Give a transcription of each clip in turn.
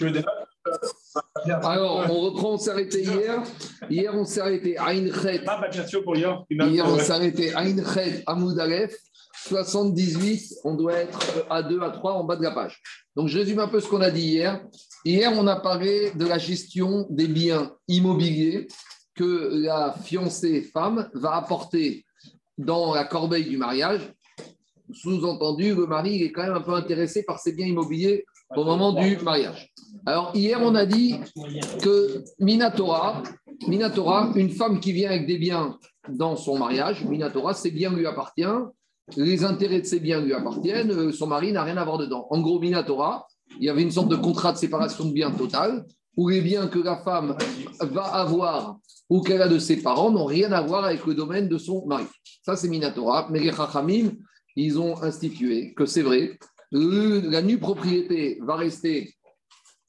Tu veux déjà Alors, on reprend, on s'est arrêté hier. Hier, on s'est arrêté à Inchet. Hier. Hier, on s'est arrêté à Inchet, à Moudalef. 78, on doit être à 2, à 3 en bas de la page. Donc, je résume un peu ce qu'on a dit hier. Hier, on a parlé de la gestion des biens immobiliers que la fiancée femme va apporter dans la corbeille du mariage. Sous-entendu, le mari est quand même un peu intéressé par ses biens immobiliers au moment du mariage. Alors, hier, on a dit que Minatora, une femme qui vient avec des biens dans son mariage, Minatora, ses biens lui appartiennent, les intérêts de ses biens lui appartiennent, euh, son mari n'a rien à voir dedans. En gros, Minatora, il y avait une sorte de contrat de séparation de biens total, où les biens que la femme va avoir ou qu'elle a de ses parents n'ont rien à voir avec le domaine de son mari. Ça, c'est Minatora. Mais les Chachamim, ils ont institué que c'est vrai, la nue propriété va rester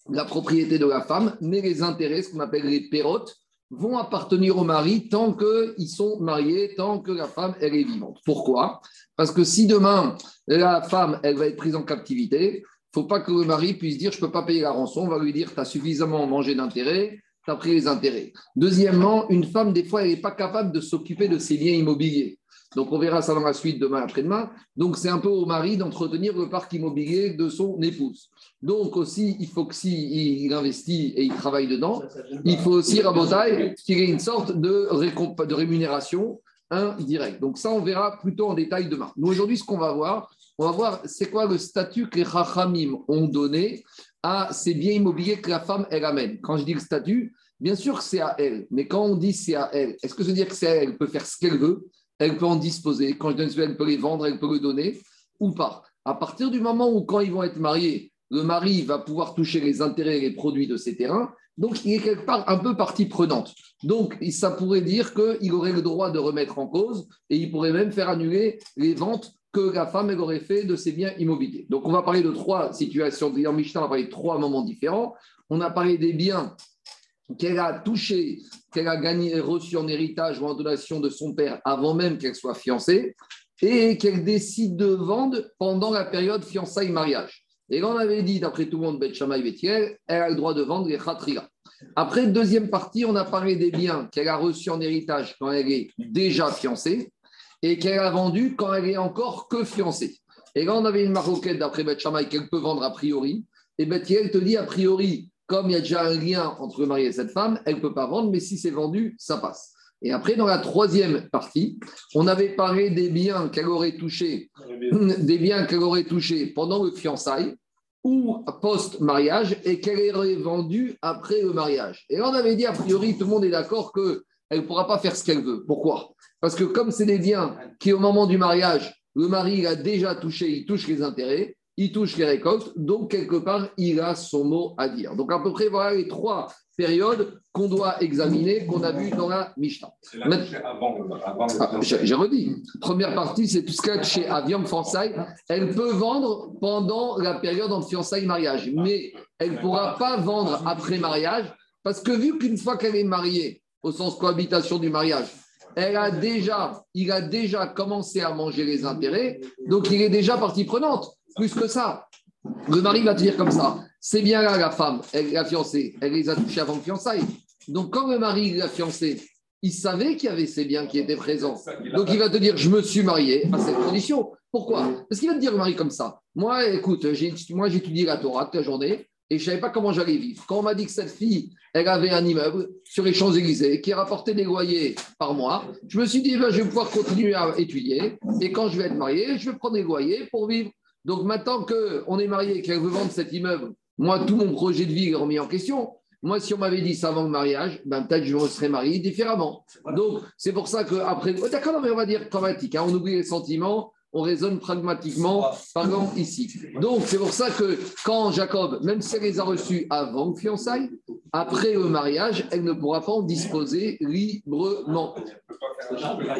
la propriété de la femme, mais les intérêts, ce qu'on appelle les pérotes, vont appartenir au mari tant qu'ils sont mariés, tant que la femme, est vivante. Pourquoi? Parce que si demain, la femme, elle va être prise en captivité, il faut pas que le mari puisse dire, je ne peux pas payer la rançon, on va lui dire, tu as suffisamment mangé d'intérêts, tu as pris les intérêts. Deuxièmement, une femme, des fois, elle n'est pas capable de s'occuper de ses biens immobiliers. Donc, on verra ça dans la suite demain après-demain. Donc, c'est un peu au mari d'entretenir le parc immobilier de son épouse. Donc, aussi, il faut que s'il il investit et il travaille dedans, il faut aussi, Rabotaille, qu'il ait une sorte de, de rémunération indirecte. Donc, ça, on verra plutôt en détail demain. Nous, aujourd'hui, ce qu'on va voir, on va voir c'est quoi le statut que les Rachamim ont donné à ces biens immobiliers que la femme, elle amène. Quand je dis le statut, bien sûr que c'est à elle. Mais quand on dit c'est à elle, est-ce que ça veut dire que c'est à elle Elle peut faire ce qu'elle veut? Elle peut en disposer. Quand je donne elle peut les vendre, elle peut le donner ou pas. À partir du moment où, quand ils vont être mariés, le mari va pouvoir toucher les intérêts et les produits de ces terrains, donc il est quelque part un peu partie prenante. Donc ça pourrait dire qu'il aurait le droit de remettre en cause et il pourrait même faire annuler les ventes que la femme aurait fait de ses biens immobiliers. Donc on va parler de trois situations. En Mishnah, on va parler de trois moments différents. On a parlé des biens qu'elle a touché, qu'elle a gagné, reçu en héritage ou en donation de son père avant même qu'elle soit fiancée, et qu'elle décide de vendre pendant la période fiançailles-mariage. Et là, on avait dit, d'après tout le monde, Beth Shammai elle a le droit de vendre les khatria. Après, deuxième partie, on a parlé des biens qu'elle a reçus en héritage quand elle est déjà fiancée et qu'elle a vendus quand elle est encore que fiancée. Et là, on avait une maroquette d'après Shammai qu'elle peut vendre a priori. Et Beth te dit a priori, comme il y a déjà un lien entre le mari et cette femme, elle ne peut pas vendre, mais si c'est vendu, ça passe. Et après, dans la troisième partie, on avait parlé des biens qu'elle aurait touchés, des biens qu'elle aurait touchés pendant le fiançailles ou post-mariage et qu'elle aurait vendu après le mariage. Et là, on avait dit, a priori, tout le monde est d'accord qu'elle ne pourra pas faire ce qu'elle veut. Pourquoi? Parce que comme c'est des biens qui, au moment du mariage, le mari a déjà touché, il touche les intérêts, il touche les récoltes, donc quelque part, il a son mot à dire. Donc à peu près, voilà les trois périodes qu'on doit examiner, qu'on a vu dans la Mishnah. Ah, j'ai redit. Première partie, c'est tout ce qu'elle chez Aviam Fiançailles. Elle peut vendre pendant la période en fiançailles mariage, mais elle ne pourra pas vendre après mariage, parce que vu qu'une fois qu'elle est mariée, au sens cohabitation du mariage, elle a déjà, il a déjà commencé à manger les intérêts, donc il est déjà partie prenante. Plus que ça, le mari va te dire comme ça c'est bien là la femme, elle, la fiancée, elle les a touchés avant le fiançailles. Donc quand le mari l'a fiancée, il savait qu'il y avait ces biens qui étaient présents. Donc il va te dire je me suis marié à cette condition. Pourquoi? Parce qu'il va te dire le mari comme ça moi, écoute, moi j'ai étudié la Torah toute la journée et je ne savais pas comment j'allais vivre. Quand on m'a dit que cette fille, elle avait un immeuble sur les Champs-Élysées qui rapportait des loyers par mois, je me suis dit, ben, je vais pouvoir continuer à étudier et quand je vais être marié, je vais prendre des loyers pour vivre. Donc maintenant qu'on est marié et qu'elle veut vendre cet immeuble, moi, tout mon projet de vie est remis en question. Moi, si on m'avait dit ça avant le mariage, ben, peut-être je me serais marié différemment. Donc, c'est pour ça qu'après. Oh, d'accord, mais on va dire pragmatique. Hein, on oublie les sentiments, on raisonne pragmatiquement, par exemple, ici. Donc, c'est pour ça que quand Jacob, même si elle les a reçus avant le fiançailles, après le mariage, elle ne pourra pas en disposer librement.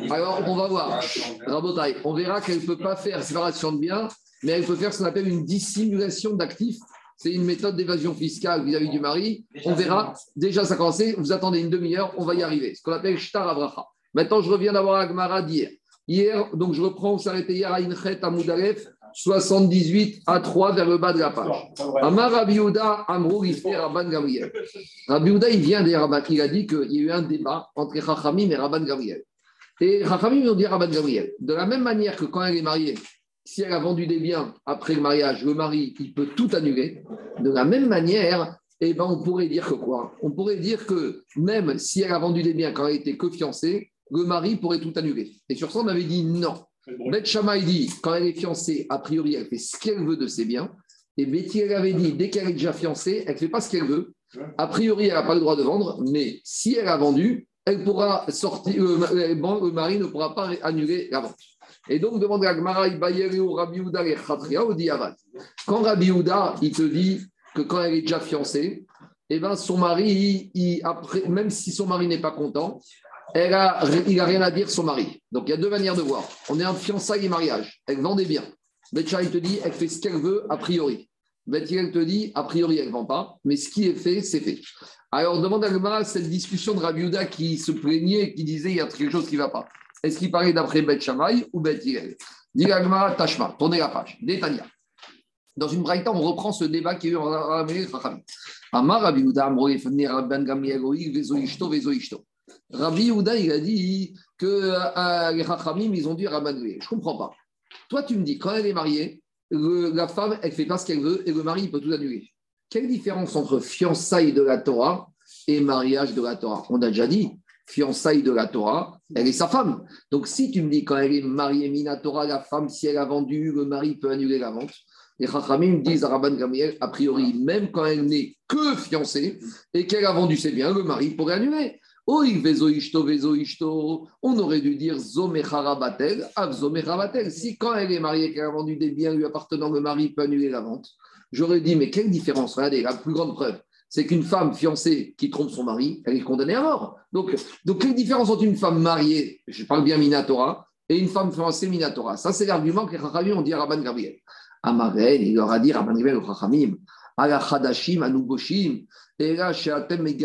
Alors, on va voir. Rabotaille, on verra qu'elle ne peut pas faire séparation de biens mais elle peut faire ce qu'on appelle une dissimulation d'actifs. C'est une méthode d'évasion fiscale vis-à-vis du mari. On verra. Déjà, ça a commencé. Vous attendez une demi-heure, on va y arriver. Ce qu'on appelle Shtar Abraha. Maintenant, je reviens d'avoir Agmara d'hier. Hier, donc je reprends, on arrêté hier à Inchet, à Moudalef, 78 à 3 vers le bas de la page. Amar Rabbi Amrou Rabban Gabriel. Rabbi il vient des Rabban, il a dit qu'il y a eu un débat entre Chachamim et Rabban Gabriel. Et Chachamim ont dit Rabban Gabriel, de la même manière que quand elle est mariée, si elle a vendu des biens après le mariage, le mari, il peut tout annuler. De la même manière, eh ben, on pourrait dire que quoi? On pourrait dire que même si elle a vendu des biens quand elle était que fiancée, le mari pourrait tout annuler. Et sur ça, on avait dit non. Beth Shammai dit, quand elle est fiancée, a priori, elle fait ce qu'elle veut de ses biens. Et Betty, elle avait dit, dès qu'elle est déjà fiancée, elle ne fait pas ce qu'elle veut. A priori, elle n'a pas le droit de vendre, mais si elle a vendu, elle pourra sortir, le, mari ne pourra pas annuler la vente. Et donc, demande à Gmara, Rabbi Ouda et ou Diavad. Quand Rabbi Ouda, il te dit que quand elle est déjà fiancée, eh ben, son mari, même si son mari n'est pas content, elle a, il n'a rien à dire son mari. Donc il y a deux manières de voir. On est en fiançailles et mariage. Elle vend des biens. Betcha, il te dit, elle fait ce qu'elle veut a priori. Betty, elle te dit, a priori, elle ne vend pas, mais ce qui est fait, c'est fait. Alors, demande à Gmara cette discussion de Rabbi qui se plaignait, qui disait, il y a quelque chose qui ne va pas. Est-ce qu'il parlait d'après Bet ou Bet Hillel? Dit Tashma, tournez la page. Détania. Dans une braïta, on reprend ce débat qui est eu en Rabbi Amar Rabbi Rabban Vezo Ishto. Rabbi Yehuda, il a dit que euh, les Chachamim, ils ont dit Rabban Je ne comprends pas. Toi, tu me dis, quand elle est mariée, la femme, elle fait pas ce qu'elle veut et le mari, il peut tout annuler. Quelle différence entre fiançailles de la Torah et mariage de la Torah? On a déjà dit, fiançailles de la Torah, elle est sa femme. Donc, si tu me dis, quand elle est mariée, Mina Torah, la femme, si elle a vendu, le mari peut annuler la vente. Les Chachamim disent à Rabban Gamiel, a priori, même quand elle n'est que fiancée et qu'elle a vendu ses biens, le mari pourrait annuler. On aurait dû dire Zomecharabatel, Av Zomecharabatel. Si quand elle est mariée, qu'elle a vendu des biens lui appartenant, le mari peut annuler la vente. J'aurais dit, mais quelle différence Regardez, la plus grande preuve, c'est qu'une femme fiancée qui trompe son mari, elle est condamnée à mort. Donc, donc quelle différence entre une femme mariée, je parle bien Minatora, et une femme fiancée Minatora Ça, c'est l'argument que les Chachamim ont dit à Rabban Gabriel. Amarel, il leur a dit, Rabban Gabriel au Chachamim, Ala Chadashim, Anuboshim, et là, chez Atem et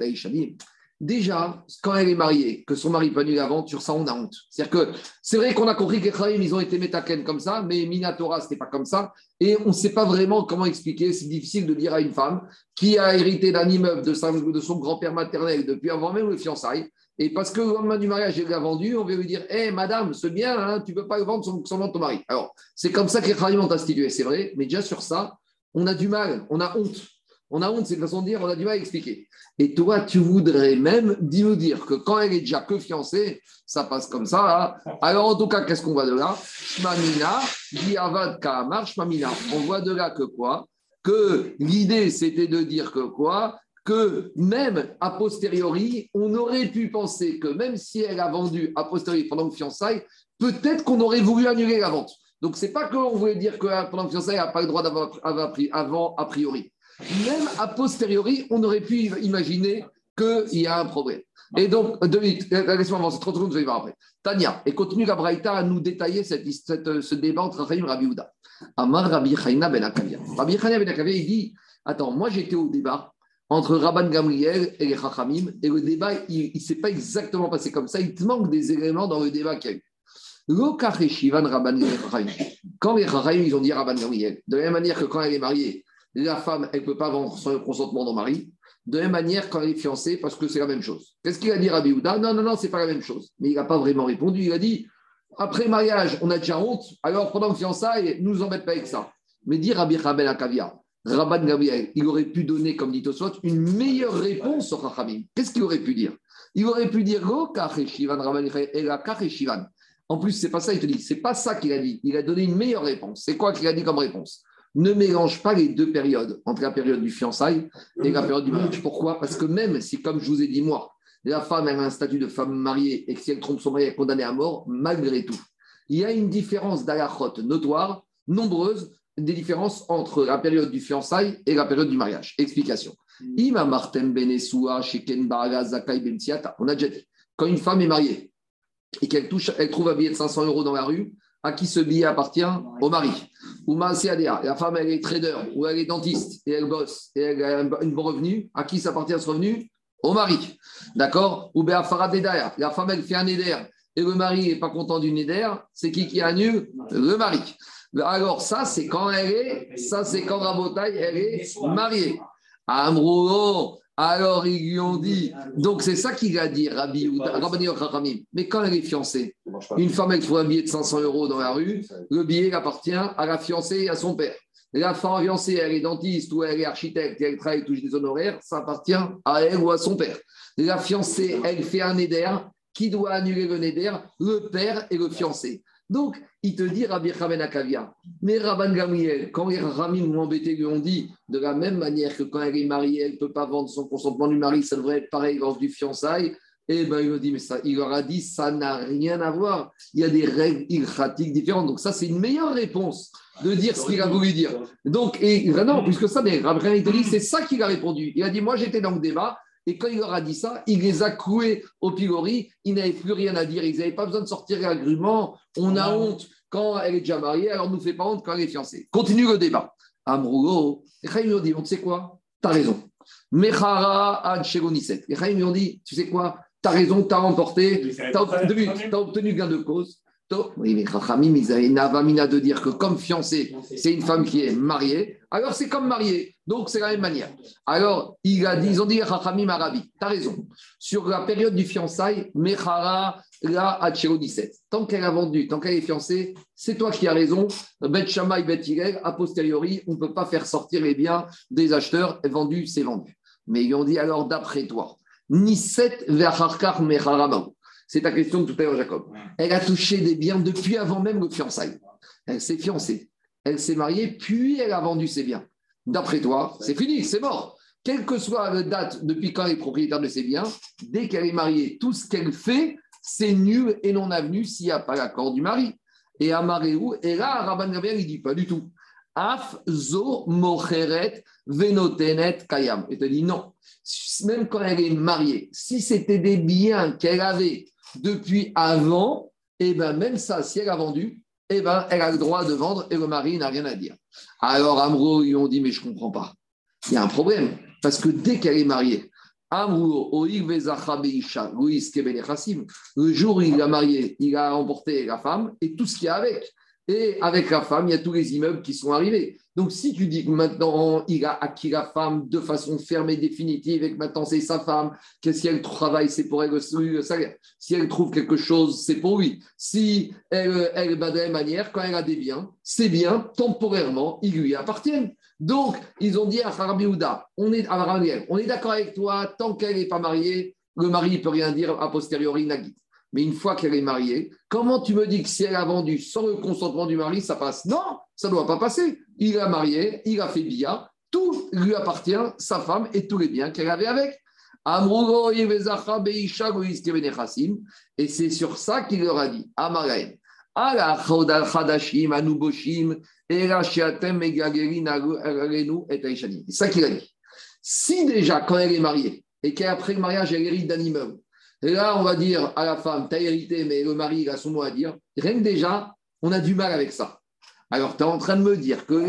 Aishadim. Déjà, quand elle est mariée, que son mari peut annuler la sur ça, on a honte. C'est-à-dire que c'est vrai qu'on a compris que ils ont été métaken comme ça, mais Minatora, ce n'était pas comme ça. Et on ne sait pas vraiment comment expliquer. C'est difficile de dire à une femme qui a hérité d'un immeuble de, son grand-père maternel depuis avant même le fiançailles. Et parce que le lendemain du mariage, elle l'a vendu, on vient lui dire Hé, madame, c'est bien, hein, tu ne peux pas le vendre sans, sans ton mari. Alors, c'est comme ça que les ont institué, c'est vrai, mais déjà sur ça, on a du mal, on a honte. On a honte, c'est une façon de dire, on a du mal à expliquer. Et toi, tu voudrais même nous dire que quand elle est déjà que fiancée, ça passe comme ça. Hein. Alors, en tout cas, qu'est-ce qu'on voit de là? Shmamina, Diavad Kaamar, Shmamina. On voit de là que quoi? Que l'idée, c'était de dire que quoi? Que même a posteriori, on aurait pu penser que même si elle a vendu a posteriori pendant le fiançailles, peut-être qu'on aurait voulu annuler la vente. Donc, c'est pas qu'on voulait dire que pendant le fiançailles, elle n'a pas le droit d'avoir avant a priori même a posteriori, on aurait pu imaginer qu'il y a un problème. Et donc, deux minutes, laisse-moi avancer 30 secondes, je vais voir après. Tania, et continue la Braïta à nous détailler cette, ce débat entre Rahim et Rabbi Houda. Amar Rabbi Chaina ben Akavia. Rabbi Chaina ben Akavia, il dit Attends, moi j'étais au débat entre Rabban Gamriel et les Chachamim, et le débat, il ne s'est pas exactement passé comme ça, il te manque des éléments dans le débat qu'il y a eu. Quand les Chachamim, ils ont dit Rabban Gamriel, de la même manière que quand elle est mariée, la femme, elle ne peut pas vendre le consentement de mari. De la même manière, quand elle est fiancée, parce que c'est la même chose. Qu'est-ce qu'il a dit Rabbi Houda? Non, non, non, c'est pas la même chose. Mais il n'a pas vraiment répondu. Il a dit après mariage, on a déjà honte, alors pendant le fiançailles, ne nous embête pas avec ça. Mais dit Rabbi Rabel Akavia, Rabban Gabriel, il aurait pu donner, comme dit Tosfot, une meilleure réponse au Chachamim. Qu'est-ce qu'il aurait pu dire? Il aurait pu dire En plus, c'est pas ça, il te dit, c'est pas ça qu'il a dit. Il a donné une meilleure réponse. C'est quoi qu'il a dit comme réponse? Ne mélange pas les deux périodes, entre la période du fiançailles et la période du mariage. Pourquoi? Parce que même si, comme je vous ai dit moi, la femme a un statut de femme mariée et que si elle trompe son mari, elle est condamnée à mort, malgré tout, il y a une différence d'alachot notoire, nombreuse, des différences entre la période du fiançailles et la période du mariage. Explication. Ima Martem Shiken ben On a déjà dit, quand une femme est mariée et qu'elle touche, elle trouve un billet de 500 euros dans la rue, à qui ce billet appartient Au mari. Ou la femme, elle est trader ou elle est dentiste et elle bosse et elle a un bon revenu. À qui ça appartient ce revenu? Au mari. D'accord? Ou bien la femme, elle fait un éder et le mari n'est pas content du éder. C'est qui qui annule? Le mari. Alors, ça, c'est quand elle est, ça, c'est quand Rabotaille, elle est mariée. Amrouo, alors ils lui ont dit, donc c'est ça qu'il a dit, Rabbi Rabbi Mais quand elle est fiancée, une femme, elle trouve un billet de 500 euros dans la rue, le billet appartient à la fiancée et à son père. La femme fiancée, elle est dentiste ou elle est architecte et elle travaille, touche des honoraires, ça appartient à elle ou à son père. La fiancée, elle fait un éder, qui doit annuler le néder Le père et le fiancé. Donc, il te dit Rabbi Chaben Akavia. Mais Rabban Gamriel, quand les Ramim ou lui ont dit, de la même manière que quand elle est mariée, elle ne peut pas vendre son consentement du mari, ça devrait être pareil lors du fiançailles. Eh bien, il leur dit, mais ça, il leur a dit, ça n'a rien à voir. Il y a des règles ilchatiques différentes. Donc, ça, c'est une meilleure réponse de dire ce qu'il a voulu dire. Donc, et, non, puisque ça, mais Rabbi il c'est ça qu'il a répondu. Il a dit, moi, j'étais dans le débat, et quand il leur a dit ça, il les a cloués au pilori. Ils n'avaient plus rien à dire. Ils n'avaient pas besoin de sortir l'agrément. On a honte quand elle est déjà mariée, alors ne nous fait pas honte quand elle est fiancée. Continue le débat. Amrougo, et Chaim lui dit, tu sais quoi? T'as raison. Mechara ad Et Chaim lui dit, tu sais quoi? T'as raison, t'as remporté, t'as obtenu, obtenu gain de cause. Oui, mais Chachamim, ils avaient une avamina de dire que comme fiancée, c'est une femme qui est mariée, alors c'est comme mariée. Donc c'est la même manière. Alors, ils ont dit Chachamim Arabi, tu as raison. Sur la période du fiançailles, Mechara la 17. Tant qu'elle a vendu, tant qu'elle est fiancée, c'est toi qui as raison. Bet Shammai, Bet a posteriori, on ne peut pas faire sortir les biens des acheteurs. Vendu, c'est vendu. Mais ils ont dit alors, d'après toi, Niset Verharkar Mecharama. C'est ta question de tout à l'heure, Jacob. Elle a touché des biens depuis avant même le fiançailles. Elle s'est fiancée, elle s'est mariée, puis elle a vendu ses biens. D'après toi, c'est fini, c'est mort. Quelle que soit la date depuis quand elle est propriétaire de ses biens, dès qu'elle est mariée, tout ce qu'elle fait, c'est nul et non avenu s'il n'y a pas l'accord du mari. Et à Maréou, et là, Rabban Gabriel, il dit pas du tout. Af zo mocheret venotenet kayam. Il te dit non. Même quand elle est mariée, si c'était des biens qu'elle avait depuis avant, et eh ben même ça, si elle a vendu, et eh ben elle a le droit de vendre et le mari n'a rien à dire. Alors Amro, ils ont dit, mais je ne comprends pas. Il y a un problème, parce que dès qu'elle est mariée, le jour où il a marié, il a emporté la femme et tout ce qu'il y a avec. Et avec la femme, il y a tous les immeubles qui sont arrivés. Donc, si tu dis que maintenant, il a acquis la femme de façon ferme et définitive et que maintenant c'est sa femme, qu'est-ce qu'elle travaille, c'est pour elle le salaire. Si elle trouve quelque chose, c'est pour lui. Si elle, elle bah, de la manière, quand elle a des biens, ces biens, temporairement, ils lui appartiennent. Donc, ils ont dit à Harabi on est, on est d'accord avec toi, tant qu'elle n'est pas mariée, le mari ne peut rien dire a posteriori, Nagit. Mais une fois qu'elle est mariée, comment tu me dis que si elle a vendu sans le consentement du mari, ça passe? Non, ça ne doit pas passer. Il a marié, il a fait bia, tout lui appartient, sa femme et tous les biens qu'elle avait avec. Et c'est sur ça qu'il leur a dit, Amaraïm, c'est ça qu'il a dit. Si déjà, quand elle est mariée, et qu'après le mariage, elle hérite d'un immeuble, là, on va dire à la femme, tu as hérité, mais le mari, il a son mot à dire. Rien que déjà, on a du mal avec ça. Alors, tu es en train de me dire que.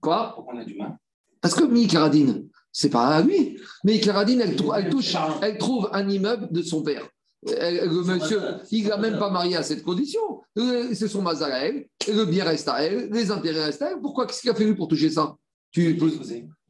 Quoi? On a du mal? Parce que Mi Caradine, c'est pas à lui. Mais Caradine, elle, elle, touche, elle trouve un immeuble de son père. le monsieur, il n'a même pas marié à cette condition. Euh, c'est son mazal à elle, le bien reste à elle, les intérêts restent à elle. Pourquoi Qu'est-ce qu'il a fait lui pour toucher ça? Tu...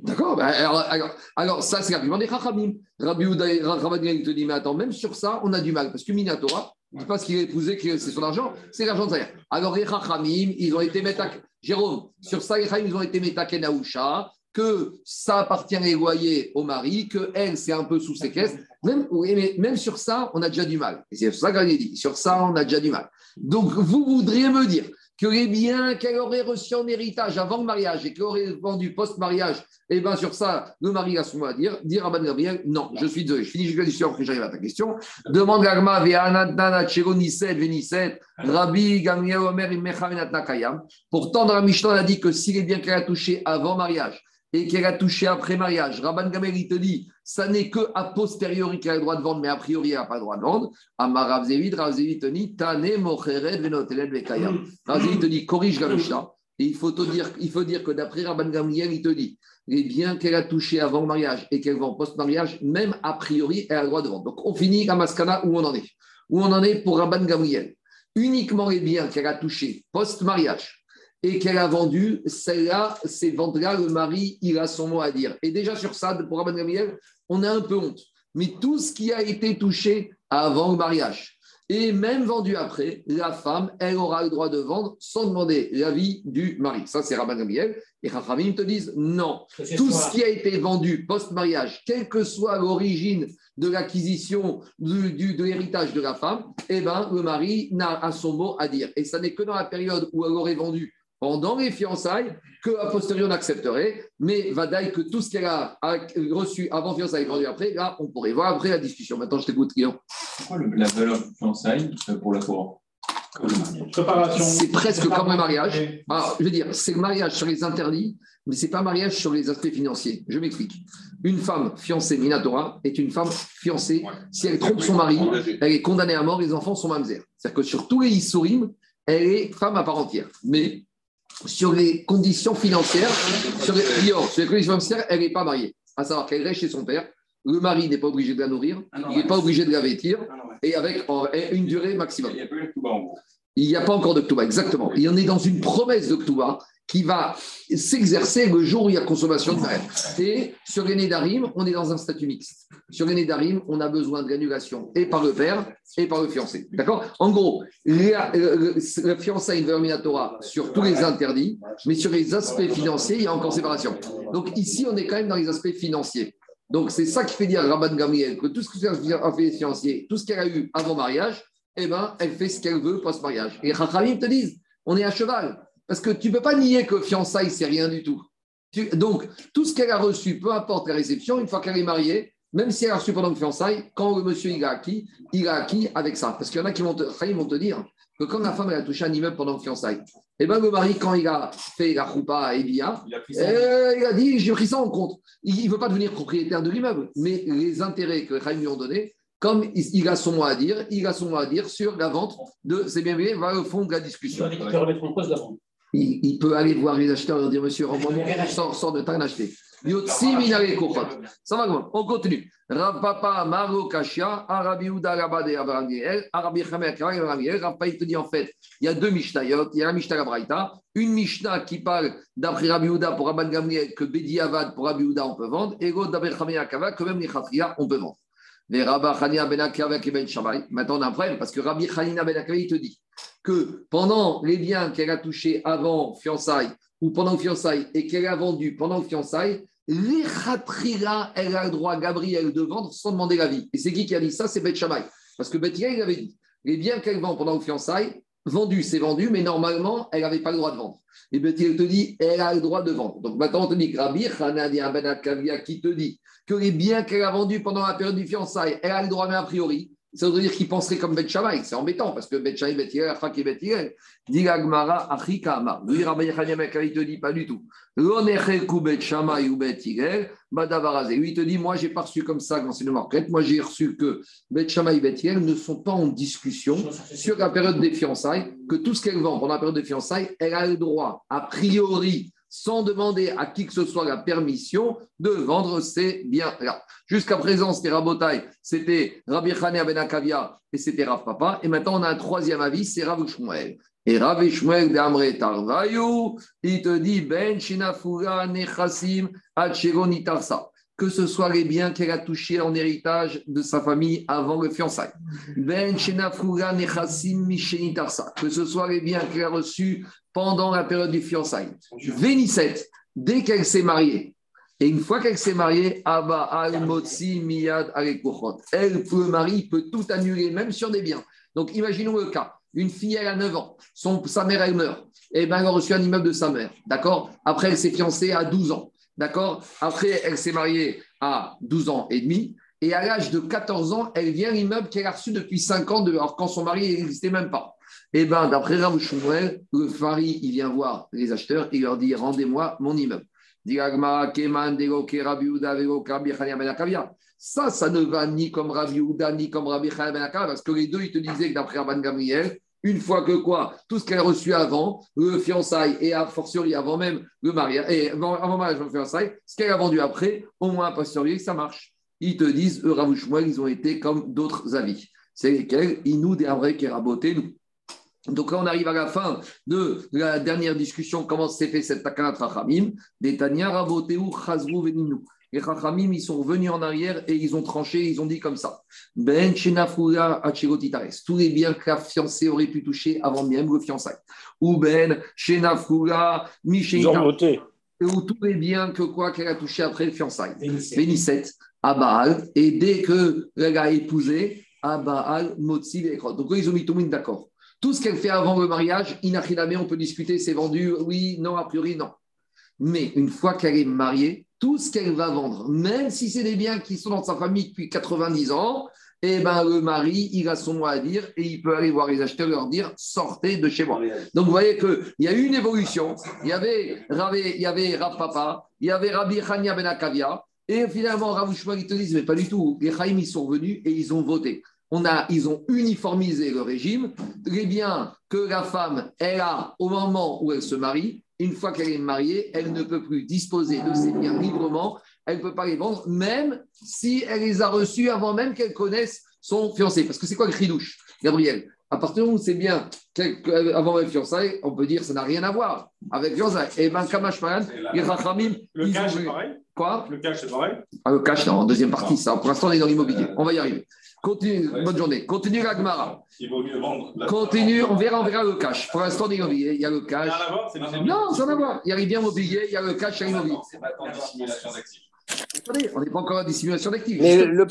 D'accord ben, alors, alors, ça, c'est l'argument des Chachamim. Rabbi Rabbi te dit, mais attends, même sur ça, on a du mal. Parce que Minatora, c'est pas ce qu'il a épousé, que c'est son argent, c'est l'argent de Alors, les Chachamim, ils ont été métak. Jérôme, sur ça, les Chachamim, ils ont été métakenaoucha, que ça appartient les loyers au mari, que elle, c'est un peu sous séquestre. Même, oui, mais même sur ça, on a déjà du mal. Et c'est ça qu'il a dit. Sur ça, on a déjà du mal. Donc, vous voudriez me dire que les biens qu'elle aurait reçus en héritage avant le mariage et qu'elle aurait vendu post-mariage, et eh bien sur ça, le mari a son mot à dire. Dire à Rabban Gabriel, non, je suis désolé, je finis après j'arrive à ta question. Demande Gagma, Rabbi Gamliel Omer Pourtant, dans la Mishnah, on a dit que si les biens qu'elle a touchés avant mariage et qu'elle a touché après mariage, Rabban Gamel, il te dit, ça n'est que a posteriori qu'elle a le droit de vendre, mais a priori, elle n'a pas le droit de vendre. Amar Ravzevit, Ravzevit te dit, Tane Mocheret Venoteled Vekayam. Ravzevit te dit, corrige la. Et il faut, te dire, il faut dire que d'après Rabban Gamliel, il te dit, les biens qu'elle a touchés avant le mariage et qu'elle vend post-mariage, même a priori, elle a le droit de vendre. Donc, on finit à Maskana où on en est. Où on en est pour Rabban Gamliel. Uniquement les biens qu'elle a touchés post-mariage et qu'elle a vendu, celle-là, ces ventes-là, le mari, il a son mot à dire. Et déjà sur ça, pour Rabban Gamriel, on a un peu honte. Mais tout ce qui a été touché avant le mariage, et même vendu après, la femme, elle aura le droit de vendre sans demander l'avis du mari. Ça, c'est Rabban Gamriel. Et Rachamim te disent non. Tout ce qui a été vendu post-mariage, quelle que soit l'origine de l'acquisition du, de l'héritage de la femme, eh ben, le mari n'a à son mot à dire. Et ça n'est que dans la période où elle aurait vendu pendant les fiançailles que a posteriori on accepterait, mais Vadaï que tout ce qu'elle a reçu avant fiançailles et vendu après, là, on pourrait voir après la discussion. Maintenant, je t'écoute, Guillaume. C'est quoi la valeur de fiançailles euh, pour la cour C'est presque comme un mariage. Alors, je veux dire, c'est le mariage sur les interdits, mais ce n'est pas mariage sur les aspects financiers. Je m'explique. Une femme fiancée Minatora est une femme fiancée. Si elle trompe son mari, elle est condamnée à mort, les enfants sont mamzer. C'est-à-dire que sur tous les Issourim, elle est femme à part entière. Mais sur les conditions financières, sur les, conditions financières, elle n'est pas mariée. À savoir qu'elle reste chez son père, le mari n'est pas obligé de la nourrir, ah il n'est pas obligé de la vêtir, ah et avec une durée maximum. Il n'y a pas encore de Ktuba, exactement. Il en est dans une promesse de Ktuba qui va s'exercer le jour où il y a consommation de mère. Et sur les Nédarim, on est dans un statut mixte. Sur les Nédarim, on a besoin de l'annulation et par le père et par le fiancé. D'accord? En gros, le fiancé une Minatora sur tous les interdits, mais sur les aspects financiers, il y a encore séparation. Donc ici, on est quand même dans les aspects financiers. Donc c'est ça qui fait dire à Rabban Gamriel que tout ce que a financier, tout ce qu'elle a eu avant mariage, eh ben, elle fait ce qu'elle veut post-mariage. Et Rachamim te disent, on est à cheval. Parce que tu ne peux pas nier que fiançailles, c'est rien du tout. donc, tout ce qu'elle a reçu, peu importe la réception, une fois qu'elle est mariée, même si elle a reçu pendant le fiançailles, quand le monsieur il a acquis, il a acquis avec ça. Parce qu'il y en a qui vont te, vont te dire que quand la femme elle a touché un immeuble pendant le fiançailles, et eh ben le mari, quand il a fait la roupa à Evia, il, a dit j'ai pris ça en compte. Il ne veut pas devenir propriétaire de l'immeuble, mais les intérêts que Chaim lui ont donnés, comme il a son mot à dire, il a son mot à dire sur la vente de ses bienvenus, va au fond de la discussion. Il remettre en cause la vente il, peut aller voir les acheteurs et leur dire Monsieur, rends-moi sort, sort de temps acheté. Ça va comment? On continue. Rav Papa Maro Kashia, Arabi Uda Rabade Abramiel, Arabi Chamer Abramiel. Rav il te dit en fait, il y a deux Mishnayot. Il y a la Mishnah Braïta, une Mishnah qui parle d'après Rabbi Uda pour Rabban Gamriel que Bedi Avad pour Rabbi Uda on peut vendre, et l'autre d'après Chamer Akava que même les Khatria on peut vendre. Mais Rabba Chania Ben avec Ben Shabbai. Maintenant on a un parce que Rabbi Chanina Ben il te dit que pendant les biens qu'elle a touchés avant fiançailles ou pendant fiançailles et qu'elle a vendus pendant fiançailles, les elle a le droit, Gabriel, de vendre sans demander l'avis. Et c'est qui qui a dit ça? C'est Beth Shammai. Parce que Beth il avait dit les biens qu'elle vend pendant fiançailles, vendus, c'est vendu, mais normalement, elle n'avait pas le droit de vendre. Et Beth te dit elle a le droit de vendre. Donc maintenant, on te dit que Rabbi Ben qui te dit que les biens qu'elle a vendus pendant la période du fiançailles, elle a le droit, mais a priori, ça veut dire qu'il penserait comme Bet. C'est embêtant parce que Bet Shammai, Bet Hillel, et Bet dit Agmara, Achika. Lui, Rabbi il te dit pas du tout. L'onecheku Bet Shammai ou Bet. Lui, il te dit, moi, j'ai pas reçu comme ça l'enseignement marquette. Moi, j'ai reçu que Bet Shammai et Bet ne sont pas en discussion sur la période des fiançailles, que tout ce qu'elle vend pendant la période des fiançailles, elle a le droit, a priori, sans demander à qui que ce soit la permission de vendre ces biens-là. Jusqu'à présent, c'était Rabotai, c'était Rabbi Chaner Ben Akavia et c'était Rav Papa. Et maintenant, on a un troisième avis, c'est Rav Shmuel. Et Rav Shmuel de Amre Tarvayou, il te dit Ben Shinafuga Nechasim Tarsa que ce soit les biens qu'elle a touchés en héritage de sa famille avant le fiançailles. Ben que ce soit les biens qu'elle a reçus pendant la période du fiançailles. Vénissette, dès qu'elle s'est mariée, et une fois qu'elle s'est mariée, Abba al miyad elle, le mari peut tout annuler, même sur des biens. Donc imaginons le cas. Une fille, elle a 9 ans, son, sa mère, elle meurt. Et eh bien, elle a reçu un immeuble de sa mère. D'accord? Après, elle s'est fiancée à 12 ans. D'accord? Après, elle s'est mariée à 12 ans et demi. Et à l'âge de 14 ans, elle vient l'immeuble qu'elle a reçu depuis 5 ans, alors quand son mari n'existait même pas. Eh bien, d'après Rav le mari, il vient voir les acheteurs et il leur dit Rendez-moi mon immeuble. Ça, ça ne va ni comme Rabbi Ouda, ni comme Rabbi Ben parce que les deux, ils te disaient que d'après Rabban Gamriel, une fois que quoi Tout ce qu'elle a reçu avant, le fiançailles et a fortiori avant même le mariage, et avant, mariage, le fiançailles, ce qu'elle a vendu après, au moins a posteriori, ça marche. Ils te disent, eux, Ravouchmoel, ils ont été comme d'autres avis. C'est lesquels Ils nous des qui nous. Donc là, on arrive à la fin de la dernière discussion, comment s'est fait cette takanat rachamim, des Tanya Raboteu Chazru Veninu. Les Chachamim, ils sont revenus en arrière et ils ont tranché, ils ont dit comme ça. Ben. Tous les biens que la fiancée aurait pu toucher avant même le fiançailles. Ou Ben Michelita. Ou tous les biens que quoi qu'elle a touché après le fiançailles. Bénisset, à Baal. Et dès que elle a épousé, à Baal, Motsi, Donc ils ont mis tout le monde d'accord. Tout ce qu'elle fait avant le mariage, inachidame, on peut discuter, c'est vendu, oui, non, a priori, non. Mais une fois qu'elle est mariée, tout ce qu'elle va vendre, même si c'est des biens qui sont dans sa famille depuis 90 ans, eh ben, le mari, il a son mot à dire et il peut aller voir les acheteurs et leur dire sortez de chez moi. Donc vous voyez qu'il y a eu une évolution. Il y avait il y avait Rav Papa, il y avait Rabbi Chania Ben Akavia, et finalement Rav ils te disent mais pas du tout. Les Chaim, ils sont venus et ils ont voté. On a, ils ont uniformisé le régime. Les biens que la femme, elle a au moment où elle se marie, une fois qu'elle est mariée, elle ne peut plus disposer de ses biens librement, elle ne peut pas les vendre, même si elle les a reçus avant même qu'elle connaisse son fiancé. Parce que c'est quoi le cridouche, Gabriel? À partir du moment où c'est bien avant le fiancé, on peut dire que ça n'a rien à voir avec fiancé. Et bien, Kamashman, les Rachamim. Le cash, c'est pareil? Quoi? Le cash, c'est pareil? Ah, Le cash, non, en deuxième partie, ça. Pour l'instant, on est dans l'immobilier. On va y arriver. Continue, bonne journée. Continue la Il vaut mieux vendre. Continue, on verra, on verra le cash. Pour l'instant, il y a le cash. Non, ça n'a voir. Il y a rien immobilier, il y a le cash, il y a l'immobilier. C'est pas tant dissimulation d'actifs. Attendez, on n'est pas encore à dissimulation d'actifs. Mais le, le,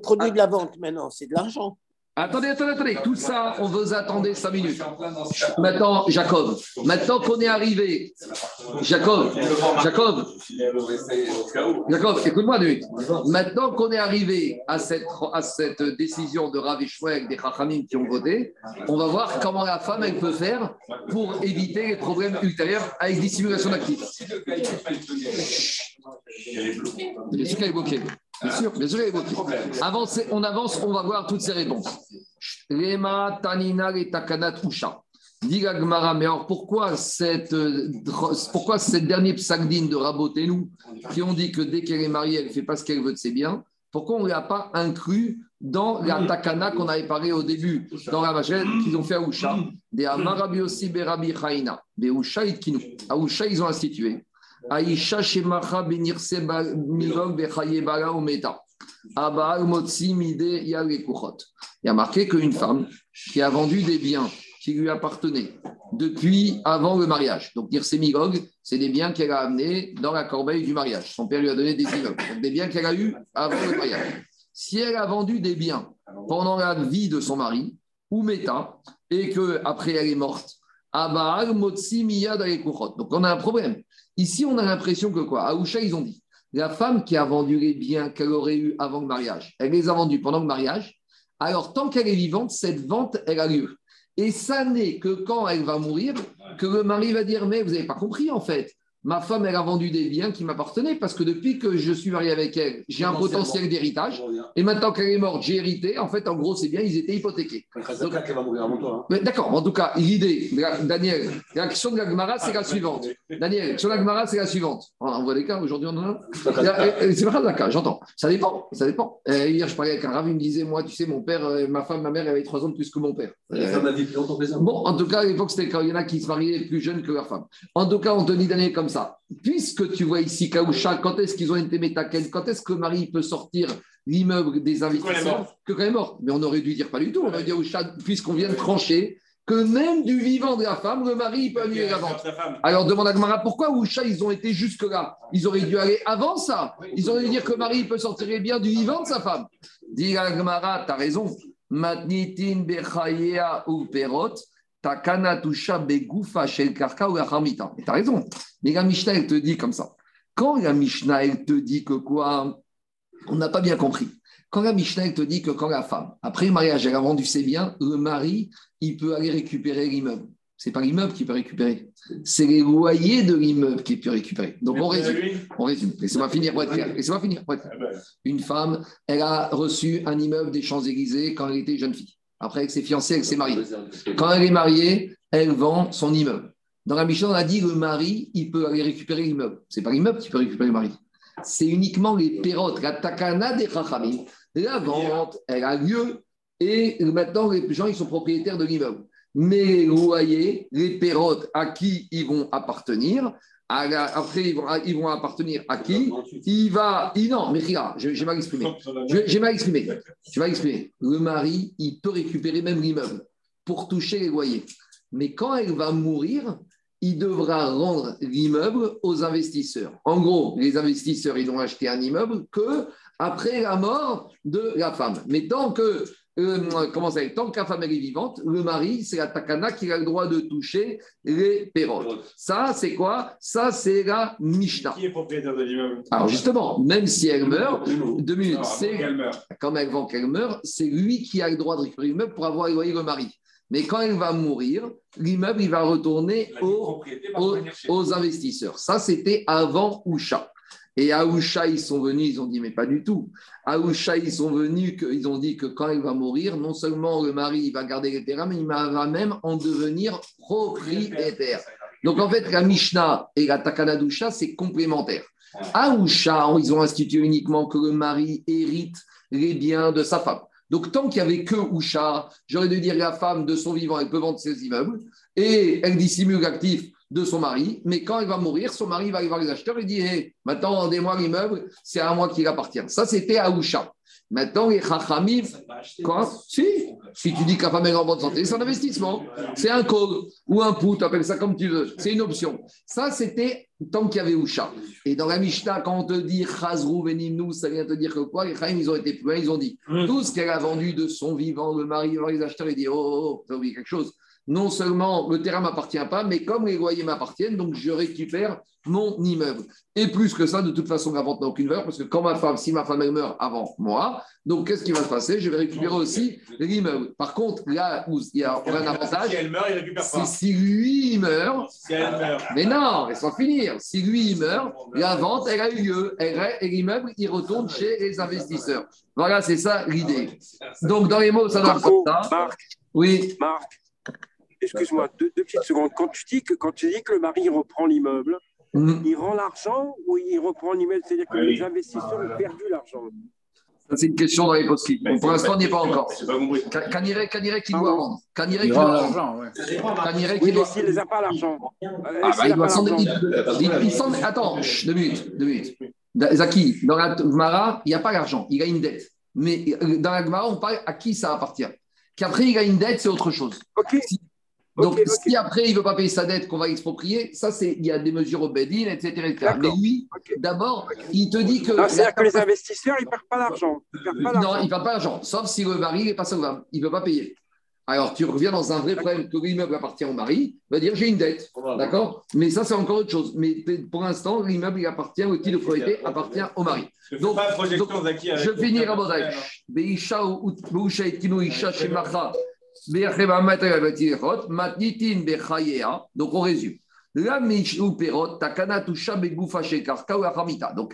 produit de la vente maintenant, c'est de l'argent. Attendez, attendez, attendez. Tout ça, on vous attendez cinq minutes. Maintenant, Jacob. Maintenant qu'on est arrivé. Jacob. Jacob. Jacob, écoute-moi deux minutes. Maintenant qu'on est arrivé à cette, à cette décision de Rav avec des Chachamim qui ont voté, on va voir comment la femme, elle peut faire pour éviter les problèmes ultérieurs avec dissimulation d'actifs. Sûr qu'elle est bloquée. Bien sûr, bien sûr, Avancez, on avance, on va voir toutes ces réponses. Lema, Tanina et Takanat Usha. Dit Gmara, mais alors pourquoi cette, pourquoi cette dernière psagdine de Rabotenu qui ont dit que dès qu'elle est mariée, elle ne fait pas ce qu'elle veut de ses biens, pourquoi on ne l'a pas inclus dans la takana qu'on avait parlé au début, dans la machine qu'ils ont fait à Usha Des Amarabi aussi Berabi Chaina, des Usha Itkinu. À Usha, ils ont institué Aïcha Shemacha Benirse Milog Bechayebala Ometa. Motsi Mide. Il y a marqué qu'une femme qui a vendu des biens qui lui appartenaient depuis avant le mariage. Donc, Nirse Milog, c'est des biens qu'elle a amenés dans la corbeille du mariage. Son père lui a donné des immeubles. Donc, des biens qu'elle a eus avant le mariage. Si elle a vendu des biens pendant la vie de son mari, ou Meta, et qu'après elle est morte, Donc, on a un problème. Ici, on a l'impression que quoi? À Aoucha, ils ont dit la femme qui a vendu les biens qu'elle aurait eu avant le mariage, elle les a vendus pendant le mariage. Alors, tant qu'elle est vivante, cette vente, elle a lieu. Et ça n'est que quand elle va mourir que le mari va dire Mais vous n'avez pas compris, en fait ma femme, elle a vendu des biens qui m'appartenaient parce que depuis que je suis marié avec elle, j'ai un potentiel d'héritage. Et maintenant qu'elle est morte, j'ai hérité. En fait, en gros, ces biens, ils étaient hypothéqués. Hein. D'accord. En tout cas, l'idée, Daniel, la question de la Gemara, c'est la suivante. Daniel, sur la Gemara, c'est la suivante. On voit des cas, aujourd'hui, on en a. C'est pas la cas, j'entends. Ça dépend. Ça dépend. Euh, hier, je parlais avec un ravi, il me disait Moi, tu sais, mon père, euh, ma femme, ma mère, avait trois ans de plus que mon père. bon, en tout cas, à l'époque, c'était quand il y en a qui se mariaient plus jeunes que leur femme. En tout cas, on te dit, Daniel, comme ça. Puisque tu vois ici Kaoucha, quand est-ce qu'ils ont été métaken? Quand est-ce que Marie peut sortir l'immeuble des investisseurs? Que quand elle est morte. Mais on aurait dû dire pas du tout. On aurait dit puisqu'on vient de trancher, que même du vivant de la femme, le mari peut annuler la vente. Alors demande à Gmara pourquoi Oucha, ils ont été jusque-là? Ils auraient dû aller avant ça. Ils auraient dû dire que Marie peut sortir bien du vivant de sa femme. Dis à Gmara, tu as raison. Matnitin ou perot. Begoufa shel karka ou la T'as raison. Mais la Mishnah, elle te dit comme ça. Quand la Mishnah, elle te dit que quoi? On n'a pas bien compris. Quand la Mishnah, elle te dit que quand la femme, après le mariage, elle a vendu ses biens, le mari, il peut aller récupérer l'immeuble. C'est pas l'immeuble qui peut récupérer, c'est les loyers de l'immeuble qui peut récupérer. Donc on résume. On résume. Laissez-moi finir pour être clair. Laissez-moi finir pour être clair. Une femme, elle a reçu un immeuble des Champs-Élysées quand elle était jeune fille. Après, avec ses fiancés, avec ses mariés. Quand elle est mariée, elle vend son immeuble. Dans la Mishnah, on a dit que le mari, il peut aller récupérer l'immeuble. C'est pas l'immeuble qui peut récupérer le mari. C'est uniquement les pérotes, la takana des chachamim. La vente, elle a lieu et maintenant, les gens, ils sont propriétaires de l'immeuble. mais les loyers, les pérotes, à qui ils vont appartenir après, ils vont, ils vont, appartenir à qui? Il va. Il, non, mais regarde, j'ai mal exprimé. J'ai mal exprimé. J'ai mal exprimé. Le mari, il peut récupérer même l'immeuble pour toucher les loyers. Mais quand elle va mourir, il devra rendre l'immeuble aux investisseurs. En gros, les investisseurs, ils n'ont acheté un immeuble que après la mort de la femme. Mais tant que euh, comment ça Tant que la femme est vivante, le mari, c'est la takana qui a le droit de toucher les pérotes. Ça, c'est quoi? Ça, c'est la Mishnah. Qui est propriétaire de l'immeuble? Alors justement, même si elle meurt, deux minutes, c'est quand elle vend qu'elle meurt, c'est lui qui a le droit de récupérer l'immeuble pour avoir éloigné le mari. Mais quand elle va mourir, l'immeuble, il va retourner aux, aux, investisseurs. Ça, c'était avant Usha. Et à Usha, ils sont venus, ils ont dit, mais pas du tout. À Usha, ils sont venus, ils ont dit que quand elle va mourir, non seulement le mari va garder les terrains, mais il va même en devenir propriétaire. Donc en fait, la Mishnah et la Takana d'Usha, c'est complémentaire. À Usha, ils ont institué uniquement que le mari hérite les biens de sa femme. Donc, tant qu'il n'y avait que Usha, j'aurais dû dire la femme de son vivant, elle peut vendre ses immeubles et elle dissimule l'actif de son mari. Mais quand elle va mourir, son mari va aller voir les acheteurs et dit hey, Maintenant, rendez-moi l'immeuble, c'est à moi qu'il appartient. Ça, c'était à Usha. Maintenant, les Chachamim. Quoi Si Si tu dis que la femme est en bonne santé, c'est un investissement. C'est un code ou un put, appelle ça comme tu veux. C'est une option. Ça, c'était tant qu'il y avait Usha. Et dans la Mishnah, quand on te dit Chazrou venimnu, ça vient te dire que quoi? Les Chachamim, ils ont été plus loin, ils ont dit hum. tout ce qu'elle a vendu de son vivant, le mari, les acheteurs, ils dit oh, oh, oh, t'as oublié quelque chose non seulement le terrain ne m'appartient pas, mais comme les loyers m'appartiennent, donc je récupère mon immeuble. Et plus que ça, de toute façon, la vente n'a aucune valeur, parce que quand ma femme, si ma femme meurt avant moi, donc qu'est-ce qui va se passer? Je vais récupérer aussi l'immeuble. Par contre, là où il y a un avantage, si elle meurt, il récupère pas. Si lui il meurt, si elle meurt. mais non, sans finir. Si lui il meurt, la vente elle a eu lieu, et l'immeuble il retourne chez les investisseurs. Voilà, c'est ça l'idée. Donc dans les mots, ça doit ça. Marc, oui. Marc, excuse-moi, deux, petites secondes. Quand tu dis que, quand tu dis que le mari reprend l'immeuble, mhm. il rend l'argent ou il reprend l'immeuble? C'est-à-dire que les investisseurs ont perdu l'argent c'est une question dans les post Pour l'instant, on n'y est pas encore. Canirek, qui doit rendre Canirek qui doit l'argent. Canirek qui doit. S'il les a pas l'argent. Ah, bah, il doit s'en Attends, deux minutes. Deux minutes. Zaki, dans la Gmara, il n'y a pas l'argent. Il a une dette. Mais euh, dans la Gmara, on parle à qui ça appartient. Qu'après, il a une dette, c'est autre chose. Donc, si après il ne veut pas payer sa dette qu'on va exproprier, ça, c'est il y a des mesures au Bedin, etc. Mais lui, d'abord, il te dit que. C'est-à-dire que les investisseurs, ils ne perdent pas d'argent. Non, ils ne perdent pas d'argent, sauf si le mari n'est pas solvable. Il ne veut pas payer. Alors, tu reviens dans un vrai problème que l'immeuble appartient au mari, il va dire j'ai une dette. D'accord? Mais ça, c'est encore autre chose. Mais pour l'instant, l'immeuble, il appartient, le titre de propriété appartient au mari. Donc, donc je finis Isha Shemacha. Donc on résume. Donc,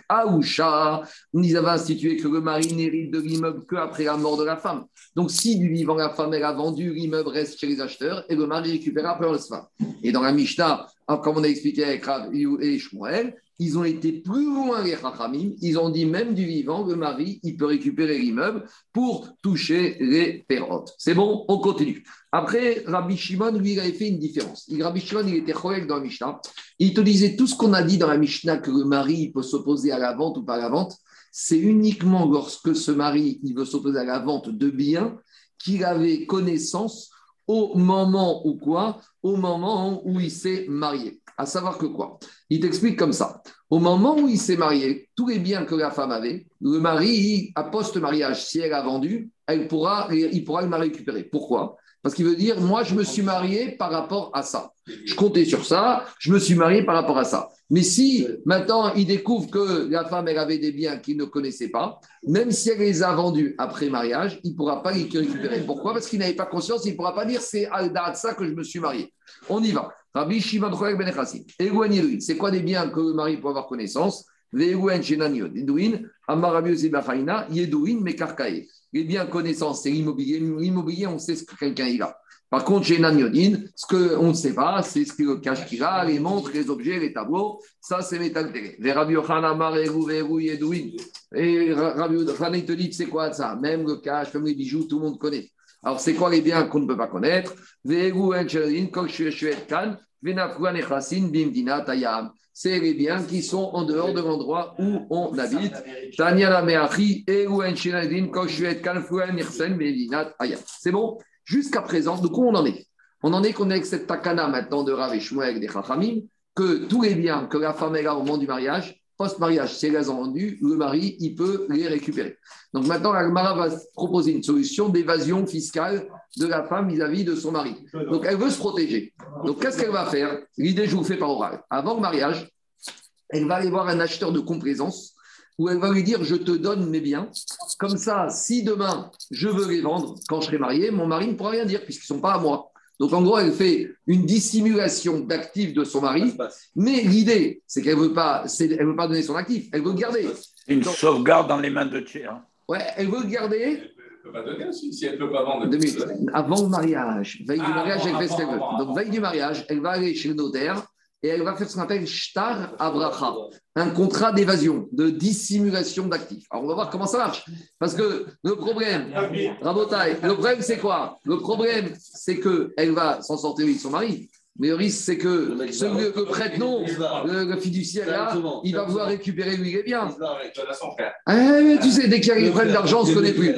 Aoucha, ils avaient institué que le mari n'hérite de l'immeuble qu'après la mort de la femme. Donc, si du vivant la femme elle a vendu, l'immeuble reste chez les acheteurs et le mari récupère après le sfa. Et dans la Mishnah, comme on a expliqué avec Rav et Shmuel, ils ont été plus loin les Chachamim. Ils ont dit même du vivant, le mari, il peut récupérer l'immeuble pour toucher les pérotes. C'est bon, on continue. Après, Rabbi Shimon, lui, il avait fait une différence. Rabbi Shimon, il était correct dans la Mishnah. Il te disait tout ce qu'on a dit dans la Mishnah que le mari peut s'opposer à la vente ou pas la vente. C'est uniquement lorsque ce mari il veut s'opposer à la vente de biens qu'il avait connaissance au moment où quoi? Au moment où il s'est marié. À savoir que quoi? Il t'explique comme ça. Au moment où il s'est marié, tous les biens que la femme avait, le mari, à post-mariage, si elle a vendu, elle pourra, il pourra le récupérer. Pourquoi? Parce qu'il veut dire, moi, je me suis marié par rapport à ça. Je comptais sur ça, je me suis marié par rapport à ça. Mais si maintenant il découvre que la femme, elle avait des biens qu'il ne connaissait pas, même si elle les a vendus après mariage, il ne pourra pas les récupérer. Pourquoi? Parce qu'il n'avait pas conscience, il ne pourra pas dire c'est à ça que je me suis marié. On y va. Rabbi Shimon Ben. C'est quoi des biens que le mari peut avoir connaissance? Les biens connaissance, c'est l'immobilier. L'immobilier, on sait ce que quelqu'un a. Par contre, chez Nanyodin, ce qu'on ne sait pas, c'est ce que le cache qu'il a, les montres, les objets, les tableaux. Ça, c'est métal Les Rabbi Et Rabbi Yochanan, il te dit, c'est quoi ça? Même le cache, même les bijoux, tout le monde connaît. Alors, c'est quoi les biens qu'on ne peut pas connaître? C'est les biens qui sont en dehors de l'endroit où on habite. C'est bon? Jusqu'à présent, de quoi on en est? On en est qu'on est avec cette takana maintenant de Rav et avec des Chachamim, que tous les biens que la femme a au moment du mariage, post-mariage, si les a vendus, le mari, il peut les récupérer. Donc maintenant, la Gemara va proposer une solution d'évasion fiscale de la femme vis-à-vis de son mari. Donc elle veut se protéger. Donc qu'est-ce qu'elle va faire? L'idée, je vous fais par oral. Avant le mariage, elle va aller voir un acheteur de complaisance où elle va lui dire Je te donne mes biens. Comme ça, si demain je veux les vendre quand je serai marié, mon mari ne pourra rien dire puisqu'ils ne sont pas à moi. Donc en gros, elle fait une dissimulation d'actifs de son mari, mais l'idée, c'est qu'elle ne veut, pas, elle veut pas donner son actif, elle veut le garder. Une sauvegarde dans les mains de tiers. Ouais, elle veut le garder. Elle peut pas donner aussi, si elle ne peut pas vendre. Avant le mariage, veille du Ah, mariage, elle avant, fait ce qu'elle veut. avant, Donc veille du mariage, elle va aller chez le notaire et elle va faire ce qu'on appelle shtar abracha, un contrat d'évasion, de dissimulation d'actifs. Alors on va voir comment ça marche. Parce que le problème, Rabotai, le problème c'est quoi? Le problème c'est qu'elle va s'en sortir avec son mari. Mais le risque, c'est que celui que prête non, le, le fiduciaire là, il va vouloir récupérer lui les biens. Ah, mais tu sais, dès qu'il y a une problème d'argent, on ne se connaît plus.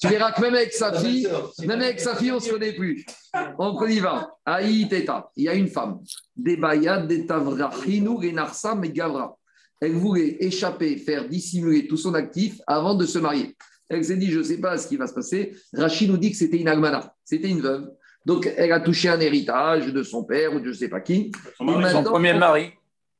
Tu verras que même avec sa fille, même avec sa fille, on ne se connaît plus. On y va. Aïe Teta, il y a une femme. Debaya, Renarsa, Megavra. Elle voulait échapper, faire dissimuler tout son actif avant de se marier. Elle s'est dit, je ne sais pas ce qui va se passer. Rachid nous dit que c'était une almana, c'était une veuve. Donc elle a touché un héritage de son père ou de je ne sais pas qui. Son, mari, premier mari.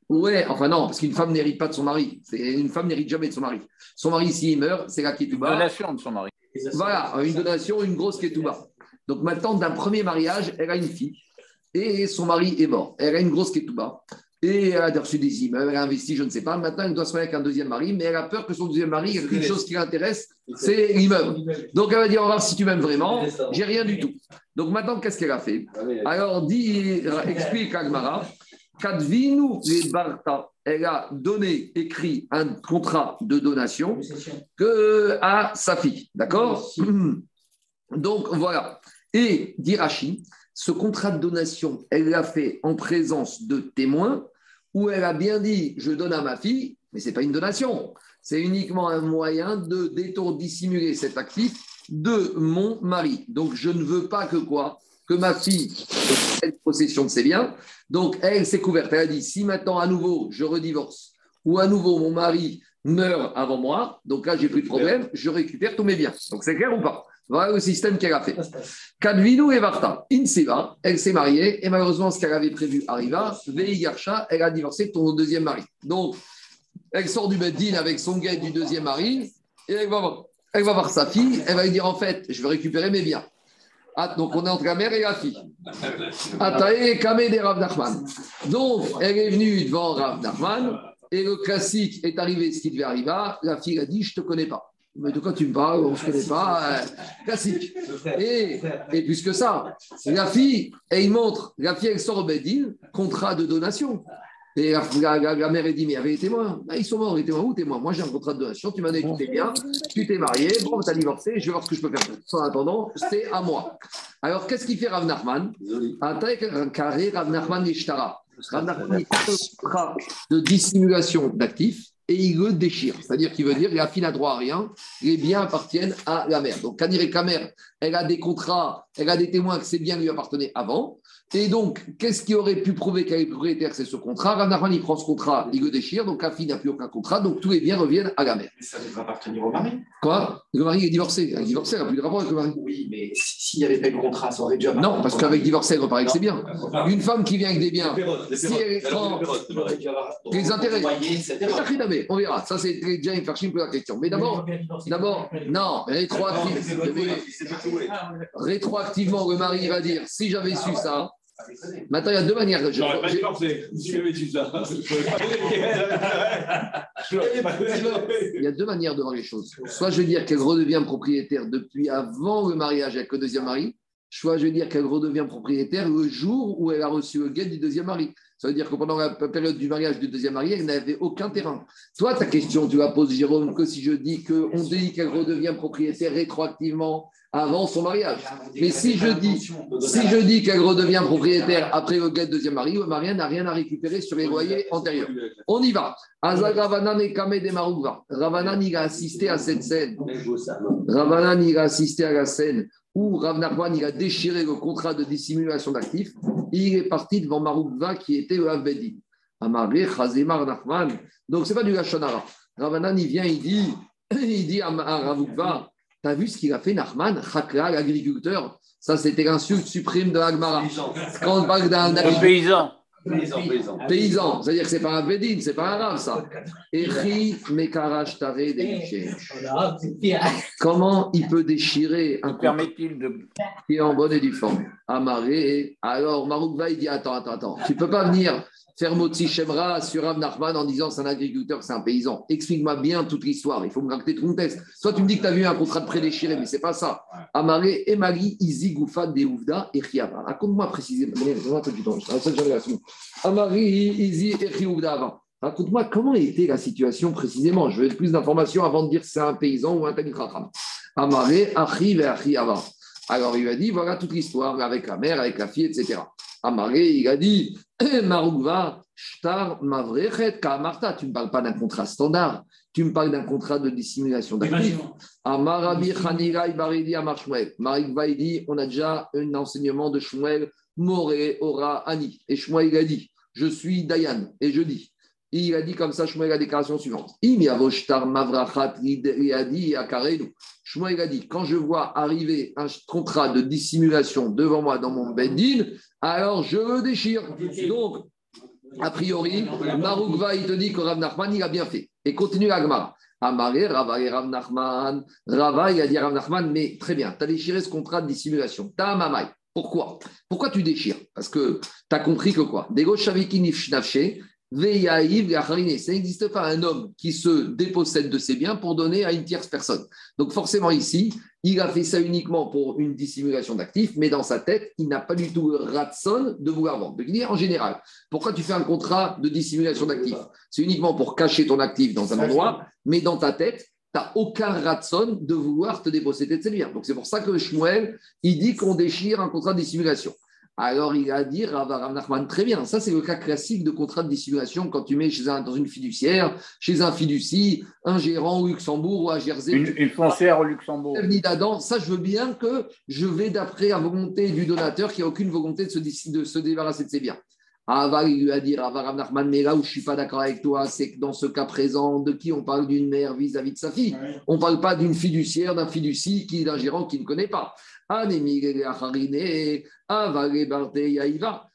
Ouais, enfin non, parce qu'une femme n'hérite pas de son mari. Une femme n'hérite jamais de son mari. Son mari, s'il meurt, c'est la Une ketouba. donation de son mari. Voilà, une donation, une grosse ketouba. Donc maintenant, d'un premier mariage, elle a une fille et son mari est mort. Elle a une grosse ketouba. Et elle a reçu des immeubles, elle a investi, je ne sais pas. Maintenant, elle doit se marier avec un deuxième mari, mais elle a peur que son deuxième mari, il y a quelque chose qui l'intéresse, c'est l'immeuble. Donc elle va dire, on va voir si tu m'aimes vraiment. J'ai rien du tout. Donc maintenant, qu'est-ce qu'elle a fait? Alors, dit, explique Agmara, Kadvinu les Barta, elle a donné, écrit un contrat de donation que à sa fille. D'accord? Donc, voilà. Et d'Irachi, ce contrat de donation, elle l'a fait en présence de témoins où elle a bien dit je donne à ma fille, mais ce n'est pas une donation. C'est uniquement un moyen de détour dissimuler cet actif de mon mari. Donc, je ne veux pas que quoi? Que ma fille ait possession de ses biens. Donc, elle s'est couverte. Elle a dit si maintenant, à nouveau, je redivorce ou à nouveau, mon mari meurt avant moi, donc là, j'ai plus de problème, je récupère tous mes biens. Donc, c'est clair ou pas? Voilà le système qu'elle a fait. Kadvinu et Varta, Inseva, elle s'est mariée et malheureusement, ce qu'elle avait prévu arriva. Veigarsha, elle a divorcé de ton deuxième mari. Donc, elle sort du Beddin avec son guet du deuxième mari et elle va, voir, elle va voir sa fille. Elle va lui dire en fait, je vais récupérer mes biens. Ah, donc, on est entre la mère et la fille. Atae Kame de Rav Nachman. Donc, elle est venue devant Rav Nachman et le classique est arrivé ce qui devait arriver. La fille a dit Je ne te connais pas. Mais de quoi tu me parles On ne se connaît pas. Euh, classique. Et, et plus que ça, la fille, elle montre, la fille, elle sort au Bedin, contrat de donation. Et la, la- la- la mère, elle dit Mais avec les témoins, Ah, ils sont morts, les témoins, où témoins? Moi, j'ai un contrat de donation, tu m'as donné tous tes biens, tu t'es marié, bon, tu as divorcé, je vais voir ce que je peux faire. En attendant, c'est à moi. Alors, qu'est-ce qu'il fait Rav Nachman? Attaque carré Rav Nachman Ishtara. Rav Nachman, il fait un contrat de dissimulation d'actifs et il le déchire. C'est-à-dire qu'il veut dire la fille n'a droit à rien, les biens appartiennent à la mère. Donc, Kanir et Kamer, elle a des contrats, elle a des témoins que ces biens lui appartenaient avant. Et donc, qu'est-ce qui aurait pu prouver qu'elle est propriétaire C'est ce contrat? Rav Nachman, il prend ce contrat, il le déchire, donc la fille n'a plus aucun contrat, donc tous les biens reviennent à la mère. Mais ça devrait appartenir au mari. Quoi? Le mari est divorcé. Elle est divorcée, elle n'a plus de rapport avec le mari. Oui, mais s'il n'y avait pas de contrat, ça aurait déjà. Non, parce qu'avec divorcé, elle repart avec ses biens. Une femme qui vient avec des biens, Les si elle prend les intérêts. On verra. Ça, c'est très bien, Farchim pour la question. Mais d'abord, d'abord, non, rétroactivement, rétroactivement, le mari va dire si j'avais su ça. Maintenant, il y a deux manières. Je- pas. Si j'avais dit ça. Il y a deux manières de voir les choses. Soit je veux dire qu'elle redevient propriétaire depuis avant le mariage avec le deuxième mari, soit je veux dire qu'elle redevient propriétaire le jour où elle a reçu le guet du deuxième mari. Ça veut dire que pendant la période du mariage du deuxième marié, elle n'avait aucun terrain. Toi, ta question, tu la poses, Jérôme, que si je dis qu'on dit qu'elle redevient propriétaire rétroactivement avant son mariage. Mais si je dis, si je dis qu'elle redevient propriétaire après le deuxième mari, le mari n'a rien à récupérer sur les loyers antérieurs. On y va. Ravanan et Kame de Ravanan, il a assisté à cette scène. Ravanan, il a assisté à la scène où Rav il a déchiré le contrat de dissimulation d'actifs. Il est parti devant Maroukva qui était le Avbedi. Amaré, Chazemar, Nachman. Donc, ce n'est pas du Lachonara. Ravanan, il vient, il dit, il dit à Ravukva, tu as vu ce qu'il a fait, Nachman, Chakra, l'agriculteur Ça, c'était l'insulte suprême de l'Agmara. Quand on parle d'un paysan. Paysan, paysan. Paysan, c'est-à-dire que ce n'est pas un Bédine, ce n'est pas un arabe, ça. Comment il peut déchirer un permet-il de. qui est en bonne et due forme? Amaré. Alors, Maroukva, il dit Attends, attends, attends, tu ne peux pas venir faire Motsi Shemra sur Rav Nachman en disant c'est un agriculteur, c'est un paysan. Explique-moi bien toute l'histoire. Il faut me raconter tout le texte. Soit tu me dis que tu as vu un contrat de prédéchiré, mais c'est pas ça. Amaré, Emali, Izi, Goufa, Deouvda et Chiava. Raconte-moi précisément. Amaré, Izi et Chiouda Raconte-moi comment était la situation précisément. Je veux plus d'informations avant de dire si c'est un paysan ou un Tanikracham. Amaré, Achiv et Achiava. Alors il lui a dit voilà toute l'histoire avec la mère, avec la fille, etc. Amaré, il a dit Marouva, Shtar, Mavrechet, Kamarta. Tu ne parles pas d'un contrat standard, tu me parles d'un contrat de dissimulation d'actifs. Amarabi, Khanirai, Baridi, Amar Shmuel. Marik dit on a déjà un enseignement de Shmuel, Moré, Ora, Ani. Et Shmuel a dit Je suis Dayan, et je dis. Il a dit comme ça, Shmuel, la déclaration suivante. Imiavoshtar Mavrachat Riadi Akarenu. Shmuel a dit Quand je vois arriver un contrat de dissimulation devant moi dans mon Bendin, alors je déchire. Donc, a priori, Maroukva, il te dit que Rav Nachman, il a bien fait. Et continue Agmar. Amaré, Rava et Rav Nachman. Rava, il a dit Rav Nachman, mais très bien, tu as déchiré ce contrat de dissimulation. Ta mamai. Pourquoi? Pourquoi tu déchires? Parce que tu as compris que quoi? Dego Shaviki Nafshe, ça n'existe pas un homme qui se dépossède de ses biens pour donner à une tierce personne. Donc forcément ici, il a fait ça uniquement pour une dissimulation d'actifs, mais dans sa tête, il n'a pas du tout le ratson de vouloir vendre. Donc, en général, pourquoi tu fais un contrat de dissimulation d'actifs C'est uniquement pour cacher ton actif dans un endroit, mais dans ta tête, tu n'as aucun ratson de vouloir te déposséder de ses biens. Donc c'est pour ça que Shmuel, il dit qu'on déchire un contrat de dissimulation. Alors il a dit Rav Nachman, très bien, ça c'est le cas classique de contrat de dissimulation quand tu mets chez un, dans une fiduciaire, chez un fiducie, un gérant au Luxembourg ou à Jersey. Une, foncière au Luxembourg. Ça, je veux bien que je vais d'après la volonté du donateur qui n'a aucune volonté de se, de se débarrasser de ses biens. Ava, il lui a dit, Rav Nachman, mais là où je ne suis pas d'accord avec toi, c'est que dans ce cas présent, de qui on parle d'une mère vis-à-vis de sa fille? On ne parle pas d'une fiduciaire, d'un fiducie, d'un gérant qui ne connaît pas.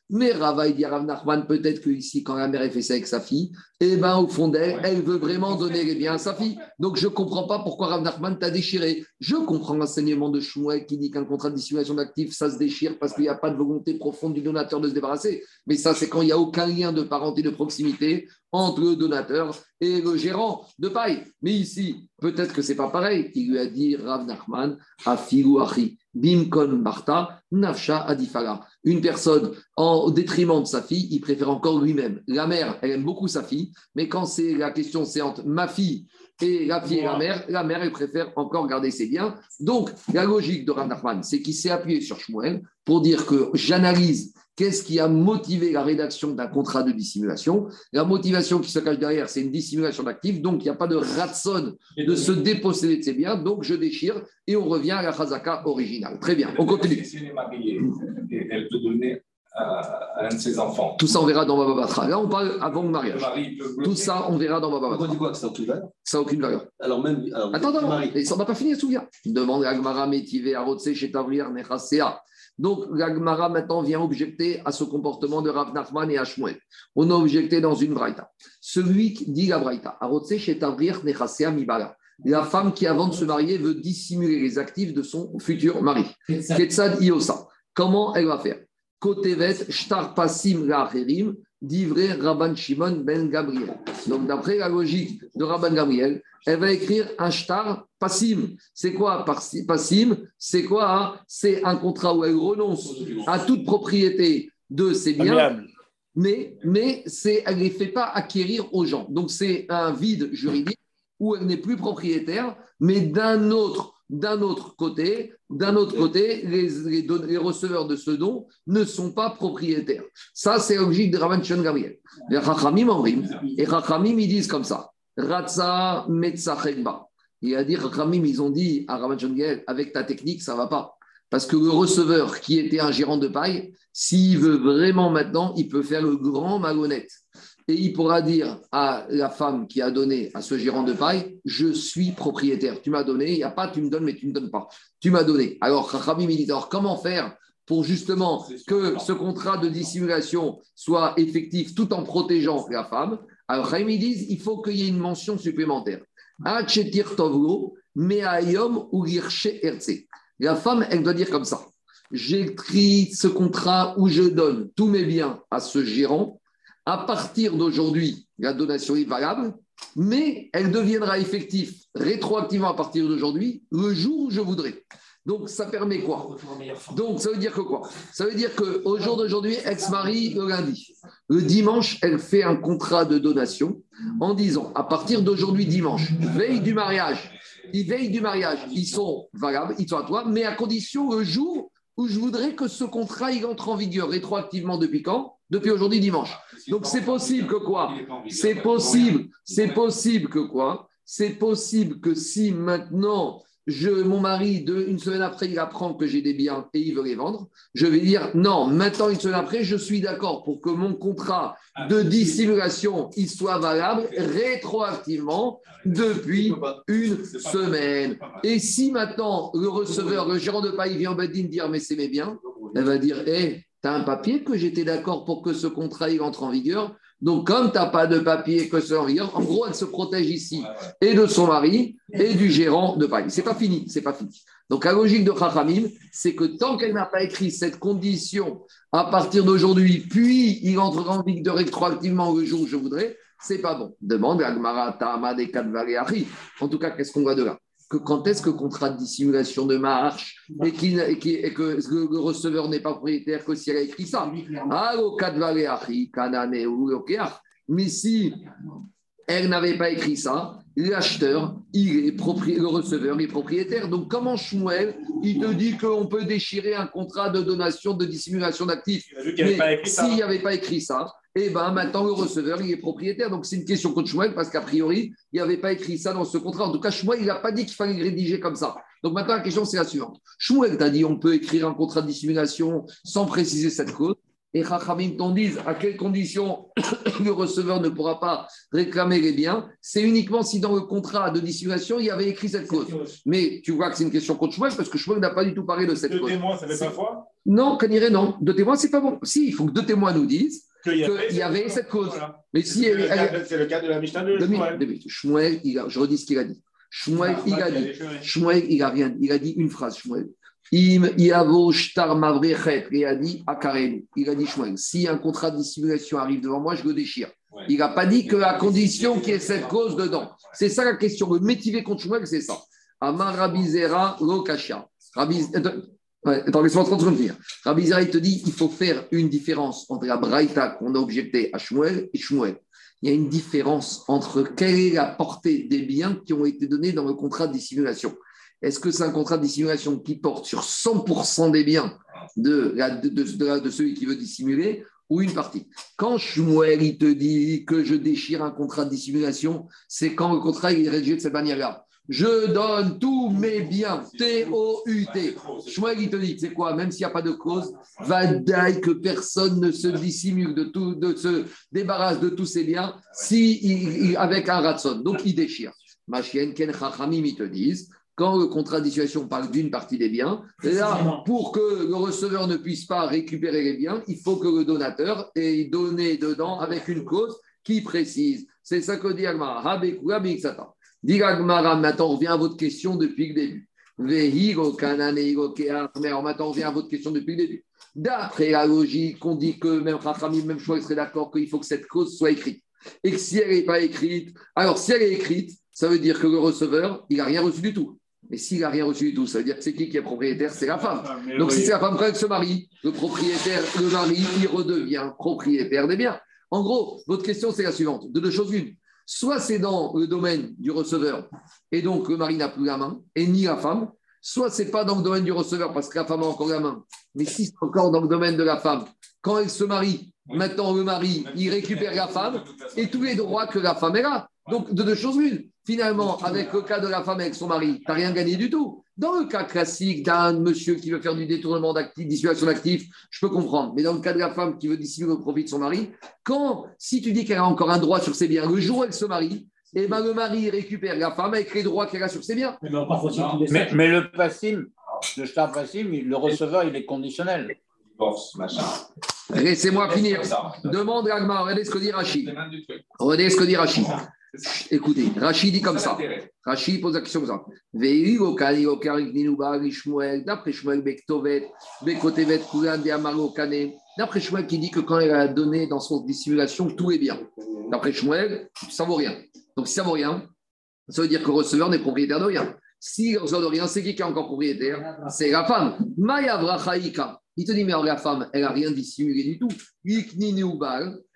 Mais Rava, dit Rav Nachman, peut-être que ici, quand la mère fait ça avec sa fille, eh ben, au fond d'elle, elle veut vraiment donner les biens à sa fille. Donc, je ne comprends pas pourquoi Rav Nachman t'a déchiré. Je comprends l'enseignement de Shmuel qui dit qu'un contrat de dissimulation d'actifs, ça se déchire parce qu'il n'y a pas de volonté profonde du donateur de se débarrasser. Mais ça, c'est quand il n'y a aucun lien de parenté, de proximité entre le donateur et le gérant de paille. Mais ici, peut-être que c'est pas pareil. Il lui a dit Rav Nachman, Afigu Achi. Bimkon Marta, Nafsha Adifala. Une personne, en, au détriment de sa fille, il préfère encore lui-même. La mère, elle aime beaucoup sa fille, mais quand c'est la question, c'est entre ma fille et la fille et la mère, la mère, elle préfère encore garder ses biens. Donc, la logique de Rav c'est qu'il s'est appuyé sur Shmuel pour dire que j'analyse Qu'est-ce qui a motivé la rédaction d'un contrat de dissimulation La motivation qui se cache derrière, c'est une dissimulation d'actifs, donc il n'y a pas de ratson de se déposséder de ses biens, donc je déchire et on revient à la chazaka originale. Très bien, on continue. Si elle est mariée, elle peut donner à un de ses enfants. Tout ça, on verra dans Baba Batra. Là, on parle avant le mariage. Tout ça, on verra dans Baba Batra. On dit quoi que ça n'a aucune valeur? Ça n'a aucune valeur. Alors même. Alors, attends, attends, ça n'a pas fini, souviens. Demande à Gmara Métivé, à chez Tavrir, Nechasea. Donc, l'Agmara maintenant vient objecter à ce comportement de Rav Nachman et Hashmuel. On a objecté dans une braïta. Celui qui dit la braïta, la femme qui, avant de se marier, veut dissimuler les actifs de son futur mari. Ketsad Iosa. Comment elle va faire? Kotevet Shtar Pasim d'Ivré Rabban Shimon ben Gabriel. Donc, d'après la logique de Rabban Gabriel, elle va écrire un shtar passim. C'est quoi passim? C'est quoi hein? C'est un contrat où elle renonce à toute propriété de ses biens mais, mais elle ne les fait pas acquérir aux gens. Donc c'est un vide juridique où elle n'est plus propriétaire, mais d'un autre, d'un autre côté, les, receveurs de ce don ne sont pas propriétaires. Ça, c'est la logique de Ravan Shon Gabriel. Les en rime. Et Rachamim, ils disent comme ça. Ratsa Metzachekba. Il a dit, Rachamim, ils ont dit à Ravan Shon Gabriel, avec ta technique, ça ne va pas. Parce que le receveur qui était un gérant de paille, s'il veut vraiment maintenant, il peut faire le grand malhonnête et il pourra dire à la femme qui a donné à ce gérant de paille Je suis propriétaire. Tu m'as donné, il n'y a pas, tu me donnes, mais tu ne me donnes pas. Tu m'as donné. Alors, Rabbi Alors, comment faire pour justement que ce contrat de dissimulation soit effectif tout en protégeant la femme? Alors, Rabbi dit Il faut qu'il y ait une mention supplémentaire. La femme, elle doit dire comme ça J'écris ce contrat où je donne tous mes biens à ce gérant à partir d'aujourd'hui, la donation est valable, mais elle deviendra effective rétroactivement à partir d'aujourd'hui, le jour où je voudrais. Donc, ça permet quoi? Donc, ça veut dire que quoi? Ça veut dire qu'au jour d'aujourd'hui, ex-marie le lundi. Le dimanche, elle fait un contrat de donation en disant à partir d'aujourd'hui, dimanche, veille du mariage, ils veillent du mariage, ils sont valables, ils sont à toi, mais à condition le jour où je voudrais que ce contrat il entre en vigueur rétroactivement depuis quand? Depuis aujourd'hui dimanche. Donc c'est possible que quoi C'est possible, c'est possible que quoi C'est possible que si maintenant je, mon mari, de, une semaine après, il apprend que j'ai des biens et il veut les vendre, je vais dire non, maintenant, une semaine après, je suis d'accord pour que mon contrat de dissimulation il soit valable rétroactivement depuis une semaine. Et si maintenant le receveur, le gérant de paille vient au Bedin dire mais c'est mes biens, elle va dire hé, tu as un papier que j'étais d'accord pour que ce contrat il entre en vigueur donc, comme tu n'as pas de papier que ce en en gros, elle se protège ici et de son mari et du gérant de paille. C'est pas fini, c'est pas fini. Donc, la logique de Chachamim, c'est que tant qu'elle n'a pas écrit cette condition à partir d'aujourd'hui, puis il entrera en vigueur rétroactivement le jour où je voudrais, c'est pas bon. Demande à Gmara, Tahama, En tout cas, qu'est-ce qu'on voit de là? Quand est-ce que le contrat de dissimulation de marche et, que le receveur n'est pas propriétaire que si elle a écrit ça? Mais si elle n'avait pas écrit ça, l'acheteur, il est le receveur est propriétaire. Donc, comment Shmuel, il te dit qu'on peut déchirer un contrat de donation, de dissimulation d'actifs? S'il n'y avait pas écrit ça, et eh ben maintenant le receveur, il est propriétaire. Donc c'est une question contre Shmuel parce qu'a priori, il n'avait pas écrit ça dans ce contrat. En tout cas, Shmuel, il n'a pas dit qu'il fallait rédiger comme ça. Donc maintenant, la question, c'est la suivante. Shmuel t'a dit on peut écrire un contrat de dissimulation sans préciser cette cause. Et Rachamim t'en disent à quelles conditions le receveur ne pourra pas réclamer les biens? C'est uniquement si dans le contrat de dissimulation, il y avait écrit cette cause. Mais tu vois que c'est une question contre Shmuel parce que Shmuel n'a pas du tout parlé de cette cause. Deux témoins, ça fait pas foi? Non, Kaniré, non. Deux témoins, c'est pas bon. Si, il faut que deux témoins nous disent qu'il y, avait, cette cause. Mais si c'est, le, cas de la Mishnah de Shmuel. Shmuel, je redis ce qu'il a dit. Shmuel, il a dit. Shmuel, il a rien. Il a dit une phrase, Shmuel. Im Yavo Shtar il a dit Akarenu. Il a dit Shmuel, si un contrat de dissimulation arrive devant moi, je le déchire. Il n'a pas dit qu'à condition qu'il y ait cette cause dedans. C'est ça la question. Le métier contre Shmuel, c'est ça. Amar Rabizera Lokasha. Attends, laisse-moi 30 secondes. Rabbi il te dit il faut faire une différence entre la Braïta qu'on a objecté à Shmuel et Shmuel. Il y a une différence entre quelle est la portée des biens qui ont été donnés dans le contrat de dissimulation. Est-ce que c'est un contrat de dissimulation qui porte sur 100% des biens de, de, celui qui veut dissimuler ou une partie? Quand Shmuel il te dit que je déchire un contrat de dissimulation, c'est quand le contrat est rédigé de cette manière-là. Je donne tous mes biens, T-O-U-T. Shmuel, il te dit, c'est quoi Même s'il n'y a pas de cause, va que personne ne se dissimule de tout, de se débarrasse de tous ses biens si avec un ratson. Donc, il déchire. Ma chienne, Ken Chachamim, ils te disent, quand le contrat dissimulation parle d'une partie des biens, là, pour que le receveur ne puisse pas récupérer les biens, il faut que le donateur ait donné dedans avec une cause qui précise. C'est ça que dit Agmara. Dit Agmara, maintenant on revient à votre question depuis le début. Mais maintenant on revient à votre question depuis le début. D'après la logique, on dit que même Rachamim, même choix serait d'accord qu'il faut que cette cause soit écrite. Et que si elle n'est pas écrite, alors si elle est écrite, ça veut dire que le receveur, il n'a rien reçu du tout. Mais s'il n'a rien reçu du tout, ça veut dire que c'est qui qui est propriétaire? C'est la femme. Donc si c'est la femme, elle se marie, le propriétaire, le mari, il redevient propriétaire des biens. En gros, votre question, c'est la suivante. De deux choses l'une. Soit c'est dans le domaine du receveur, et donc le mari n'a plus la main, et ni la femme, soit c'est pas dans le domaine du receveur parce que la femme a encore la main, mais si c'est encore dans le domaine de la femme, quand elle se marie, maintenant le mari, il récupère la femme et tous les droits que la femme a. Donc, de deux choses l'une. Finalement, avec le cas de la femme avec son mari, tu n'as rien gagné du tout. Dans le cas classique d'un monsieur qui veut faire du détournement d'actifs, dissimulation d'actifs, je peux comprendre. Mais dans le cas de la femme qui veut dissimuler le profit de son mari, quand, si tu dis qu'elle a encore un droit sur ses biens, le jour où elle se marie, et eh ben, le mari récupère la femme avec les droits qu'elle a sur ses biens. Mais, le passim, le star passim, le receveur, il est conditionnel. Laissez-moi finir. Demande à regardez ce que dit Rachid. Regardez ce que dit Rachid. Écoutez, Rachid dit comme ça. Rachid pose la question comme ça. D'après Shmuel, D'après Shmuel qui dit que quand elle a donné dans son dissimulation, tout est bien. D'après Shmuel, ça vaut rien. Donc si ça vaut rien, ça veut dire que le receveur n'est propriétaire de rien. Si le receveur de rien, c'est qui qui est encore propriétaire? C'est la femme. Maya Il te dit, mais la femme, elle n'a rien dissimulé du tout.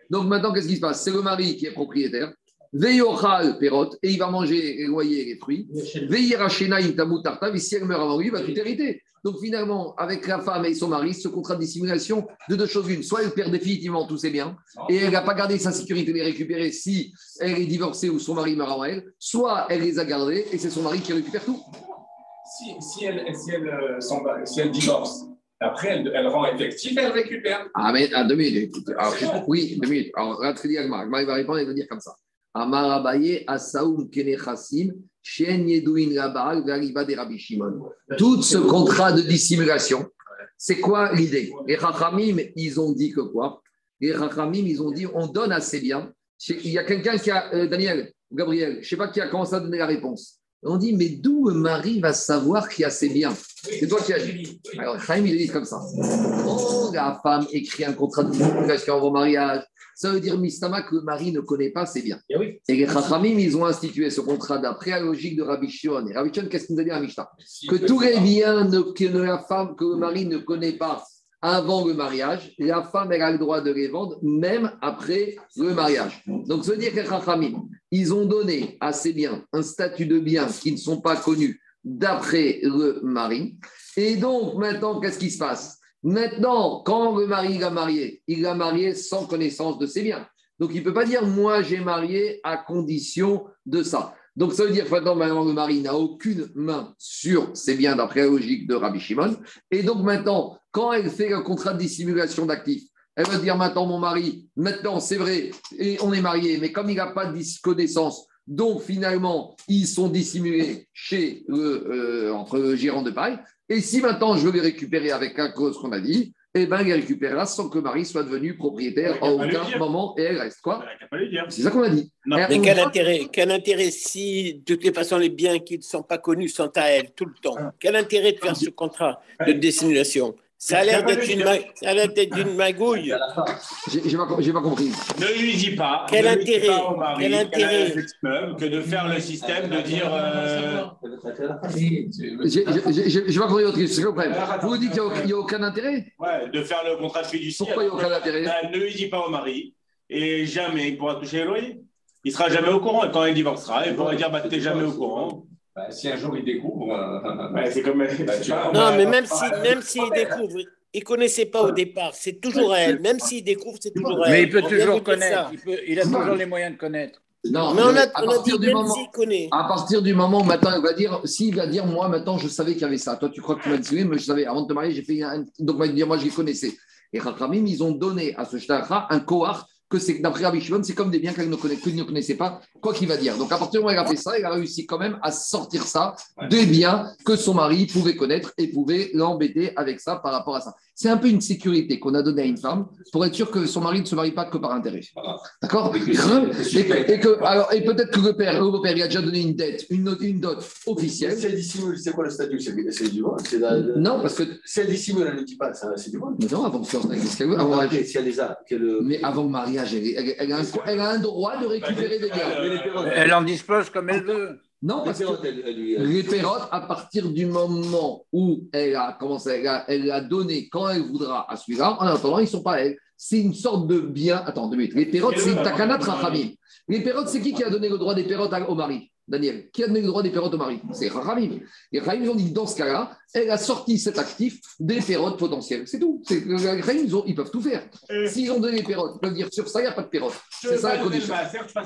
Donc maintenant, qu'est-ce qui se passe? C'est le mari qui est propriétaire. Veyochal perot, et il va manger les loyers et les fruits. Veyirachena intamu tartav, et si elle meurt avant lui, il va tout hériter. Donc finalement, avec la femme et son mari, ce contrat de dissimulation, de deux choses une. Soit elle perd définitivement tous ses biens, et elle n'a pas gardé sa sécurité de les récupérer si elle est divorcée ou son mari meurt avant elle, soit elle les a gardés, et c'est son mari qui récupère tout. Si, si, elle, si, elle, euh, si elle divorce, après, elle, elle, rend effectif, elle récupère. Ah, mais à deux minutes. Alors, oui, deux minutes. Alors, Ratri Agmar, il va répondre, il va dire comme ça. Tout ce contrat de dissimulation, c'est quoi l'idée? Les Rachamim, ils ont dit que quoi? Les Rachamim, ils ont dit on donne assez bien. Il y a quelqu'un qui a, euh, Daniel, Gabriel, je ne sais pas qui a commencé à donner la réponse. On dit, mais d'où Marie va savoir qu'il y a assez bien? C'est toi qui as dit. Alors, Chaim, il dit comme ça. Oh, la femme écrit un contrat de dissimulation avant mariage. Ça veut dire, Mistama, que le mari ne connaît pas ses biens. Et, les Chachamim, ils ont institué ce contrat d'après la logique de Rabbi Shion. Et Rabbi Shion, qu'est-ce qu'il nous a dit à Mishnah Que tous les biens que la femme, que le mari ne connaît pas avant le mariage, la femme elle a le droit de les vendre même après le mariage. Donc, ça veut dire que les Chachamim, ils ont donné à ces biens un statut de biens qui ne sont pas connus d'après le mari. Et donc, maintenant, qu'est-ce qui se passe? Maintenant, quand le mari l'a marié, il l'a marié sans connaissance de ses biens. Donc, il ne peut pas dire moi j'ai marié à condition de ça. Donc, ça veut dire que maintenant, le mari n'a aucune main sur ses biens d'après la logique de Rabbi Shimon. Et donc, maintenant, quand elle fait un contrat de dissimulation d'actifs, elle va dire maintenant, mon mari, maintenant, c'est vrai, et on est marié, mais comme il n'a pas de connaissance, donc finalement, ils sont dissimulés chez le, euh, entre le gérant de paille. Et si maintenant je veux les récupérer avec un cause qu'on a dit, eh bien, il les récupérera sans que Marie soit devenue propriétaire à aucun moment et elle reste quoi. C'est ça qu'on a dit. Mais quel intérêt, quel intérêt si de toute façon les biens qui ne sont pas connus sont à elle tout le temps? Ah. Quel intérêt de faire ce contrat de dissimulation ça a l'air d'être une, magouille. J'ai pas, pas, compris. Ne lui dis pas. Quel intérêt Quel intérêt Que de faire le système de dire. Euh... J'ai pas compris votre question. Vous vous dites qu'il n'y a, aucun intérêt Ouais, de faire le contrat de fiduciaire. Pourquoi il n'y a aucun intérêt ben, Ne lui dis pas au mari et jamais il pourra toucher les loyers. Il sera jamais au courant. Et quand il divorcera, il pourra dire bah, Tu n'es jamais au courant. Bah, si un jour il découvre. Euh, c'est comme. Bah, non, mais même s'il si, même s'il découvre, il ne connaissait pas au départ. C'est toujours elle. Même s'il découvre, c'est toujours elle. Mais il peut toujours connaître. Il, peut, il, a toujours les moyens de connaître. Non, mais on a, à, on a dit, du moment, connaît. à partir du moment où maintenant il va dire, s'il va dire, moi maintenant je savais qu'il y avait ça. Toi tu crois que tu m'as dit, mais je savais, avant de te marier, j'ai fait un. Donc il va dire, moi je les connaissais. Et Rachamim, ils ont donné à ce shtakra un kohar que c'est d'après Rabbi Shimon, c'est comme des biens qu'elle ne, connaît, ne connaissait pas, quoi qu'il va dire. Donc à partir du moment où elle a fait ça, elle a réussi quand même à sortir ça des biens que son mari pouvait connaître et pouvait l'embêter avec ça par rapport à ça. C'est un peu une sécurité qu'on a donnée à une femme pour être sûr que son mari ne se marie pas que par intérêt. D'accord et, que, alors, et peut-être que le père, le beau-père, il a déjà donné une dette, une, une dot officielle. Si elle dissimule, c'est quoi le statut? C'est du vol? Non, parce que. Si elle dissimule, elle ne dit pas, c'est du vol. Mais non, avant que si elle les a. Mais avant le mariage, elle, a un, elle, a un, droit de récupérer des biens. Elle en dispose comme elle veut. Non, Les parce que lui- les pérotes, à partir du moment où elle a commencé, elle a, elle a donné quand elle voudra à celui-là, en attendant, ils ne sont pas à elle. C'est une sorte de bien. Attends, deux minutes. Les pérotes, c'est une takanat rachamim. Les pérotes, c'est qui qui a donné le droit des pérotes à- au mari? Daniel, qui a donné le droit des pérotes au mari C'est Rachamim. Les Rachamim, ils ont dit, dans ce cas-là, elle a sorti cet actif des pérotes potentielles. C'est tout. Rachamim, ils, ont- ils peuvent tout faire. S'ils ont donné les pérotes, ils peuvent dire, sur ça, il n'y a pas de pérotes. C'est ça la condition.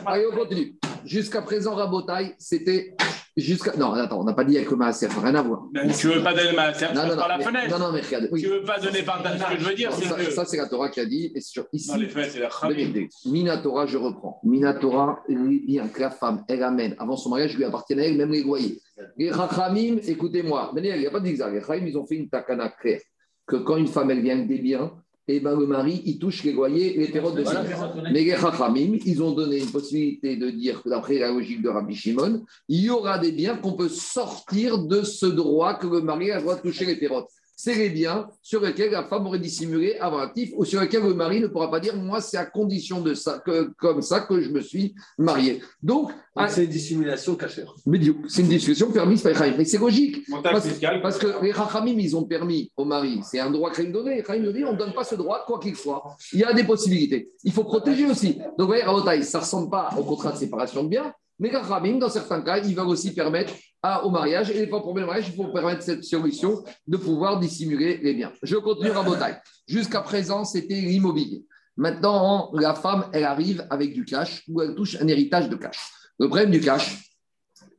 Allez, on continue. Jusqu'à présent, Rabotaille, c'était jusqu'à. Non, attends, on n'a pas dit avec le Maaser, rien à voir. Tu veux pas donner ma serre, tu Non, non, passes non, par la mais- fenêtre. non, non, mais regarde. oui. Tu veux pas donner par ta. Ce que je veux dire, c'est Ça, que. ça, c'est la Torah qui a dit. Et sur, ici, les faits, c'est la Khamim. minutes. Minatora, je reprends. Minatora, il dit que la femme, elle amène, avant son mariage, lui appartient à elle, même les loyers. Les Rachamim, écoutez-moi, il n'y a pas de zigzag. Les Rachamim, ils ont fait une takana claire que quand une femme, elle vient avec des biens, et ben le mari, il touche les loyers et les pérodes de Voilà. Mais les Chachamim, ils ont donné une possibilité de dire que d'après la logique de Rabbi Shimon, il y aura des biens qu'on peut sortir de ce droit que le mari a le droit de toucher les pérodes. C'est les biens sur lesquels la femme aurait dissimulé avant actif ou sur lesquels le mari ne pourra pas dire moi c'est à condition de ça que comme ça que je me suis marié. Donc, ah, c'est une dissimulation cachère. mais du- c'est une discussion permise par les. Mais c'est logique. Parce, fiscal. parce que les Rachamim, ils ont permis au mari, c'est un droit qu'ils donné. Les Rachamim dit on ne donne pas ce droit, quoi qu'il soit. Il y a des possibilités. Il faut protéger aussi. Donc, vous voyez, ça ne ressemble pas au contrat de séparation de biens, mais les Rachamim, dans certains cas, ils veulent aussi permettre à- au mariage, et des fois pour le mariage, il faut permettre cette solution de pouvoir dissimuler les biens. Je continue Rabotai. Jusqu'à présent, c'était l'immobilier. Maintenant, la femme, elle arrive avec du cash ou elle touche un héritage de cash. Le problème du cash,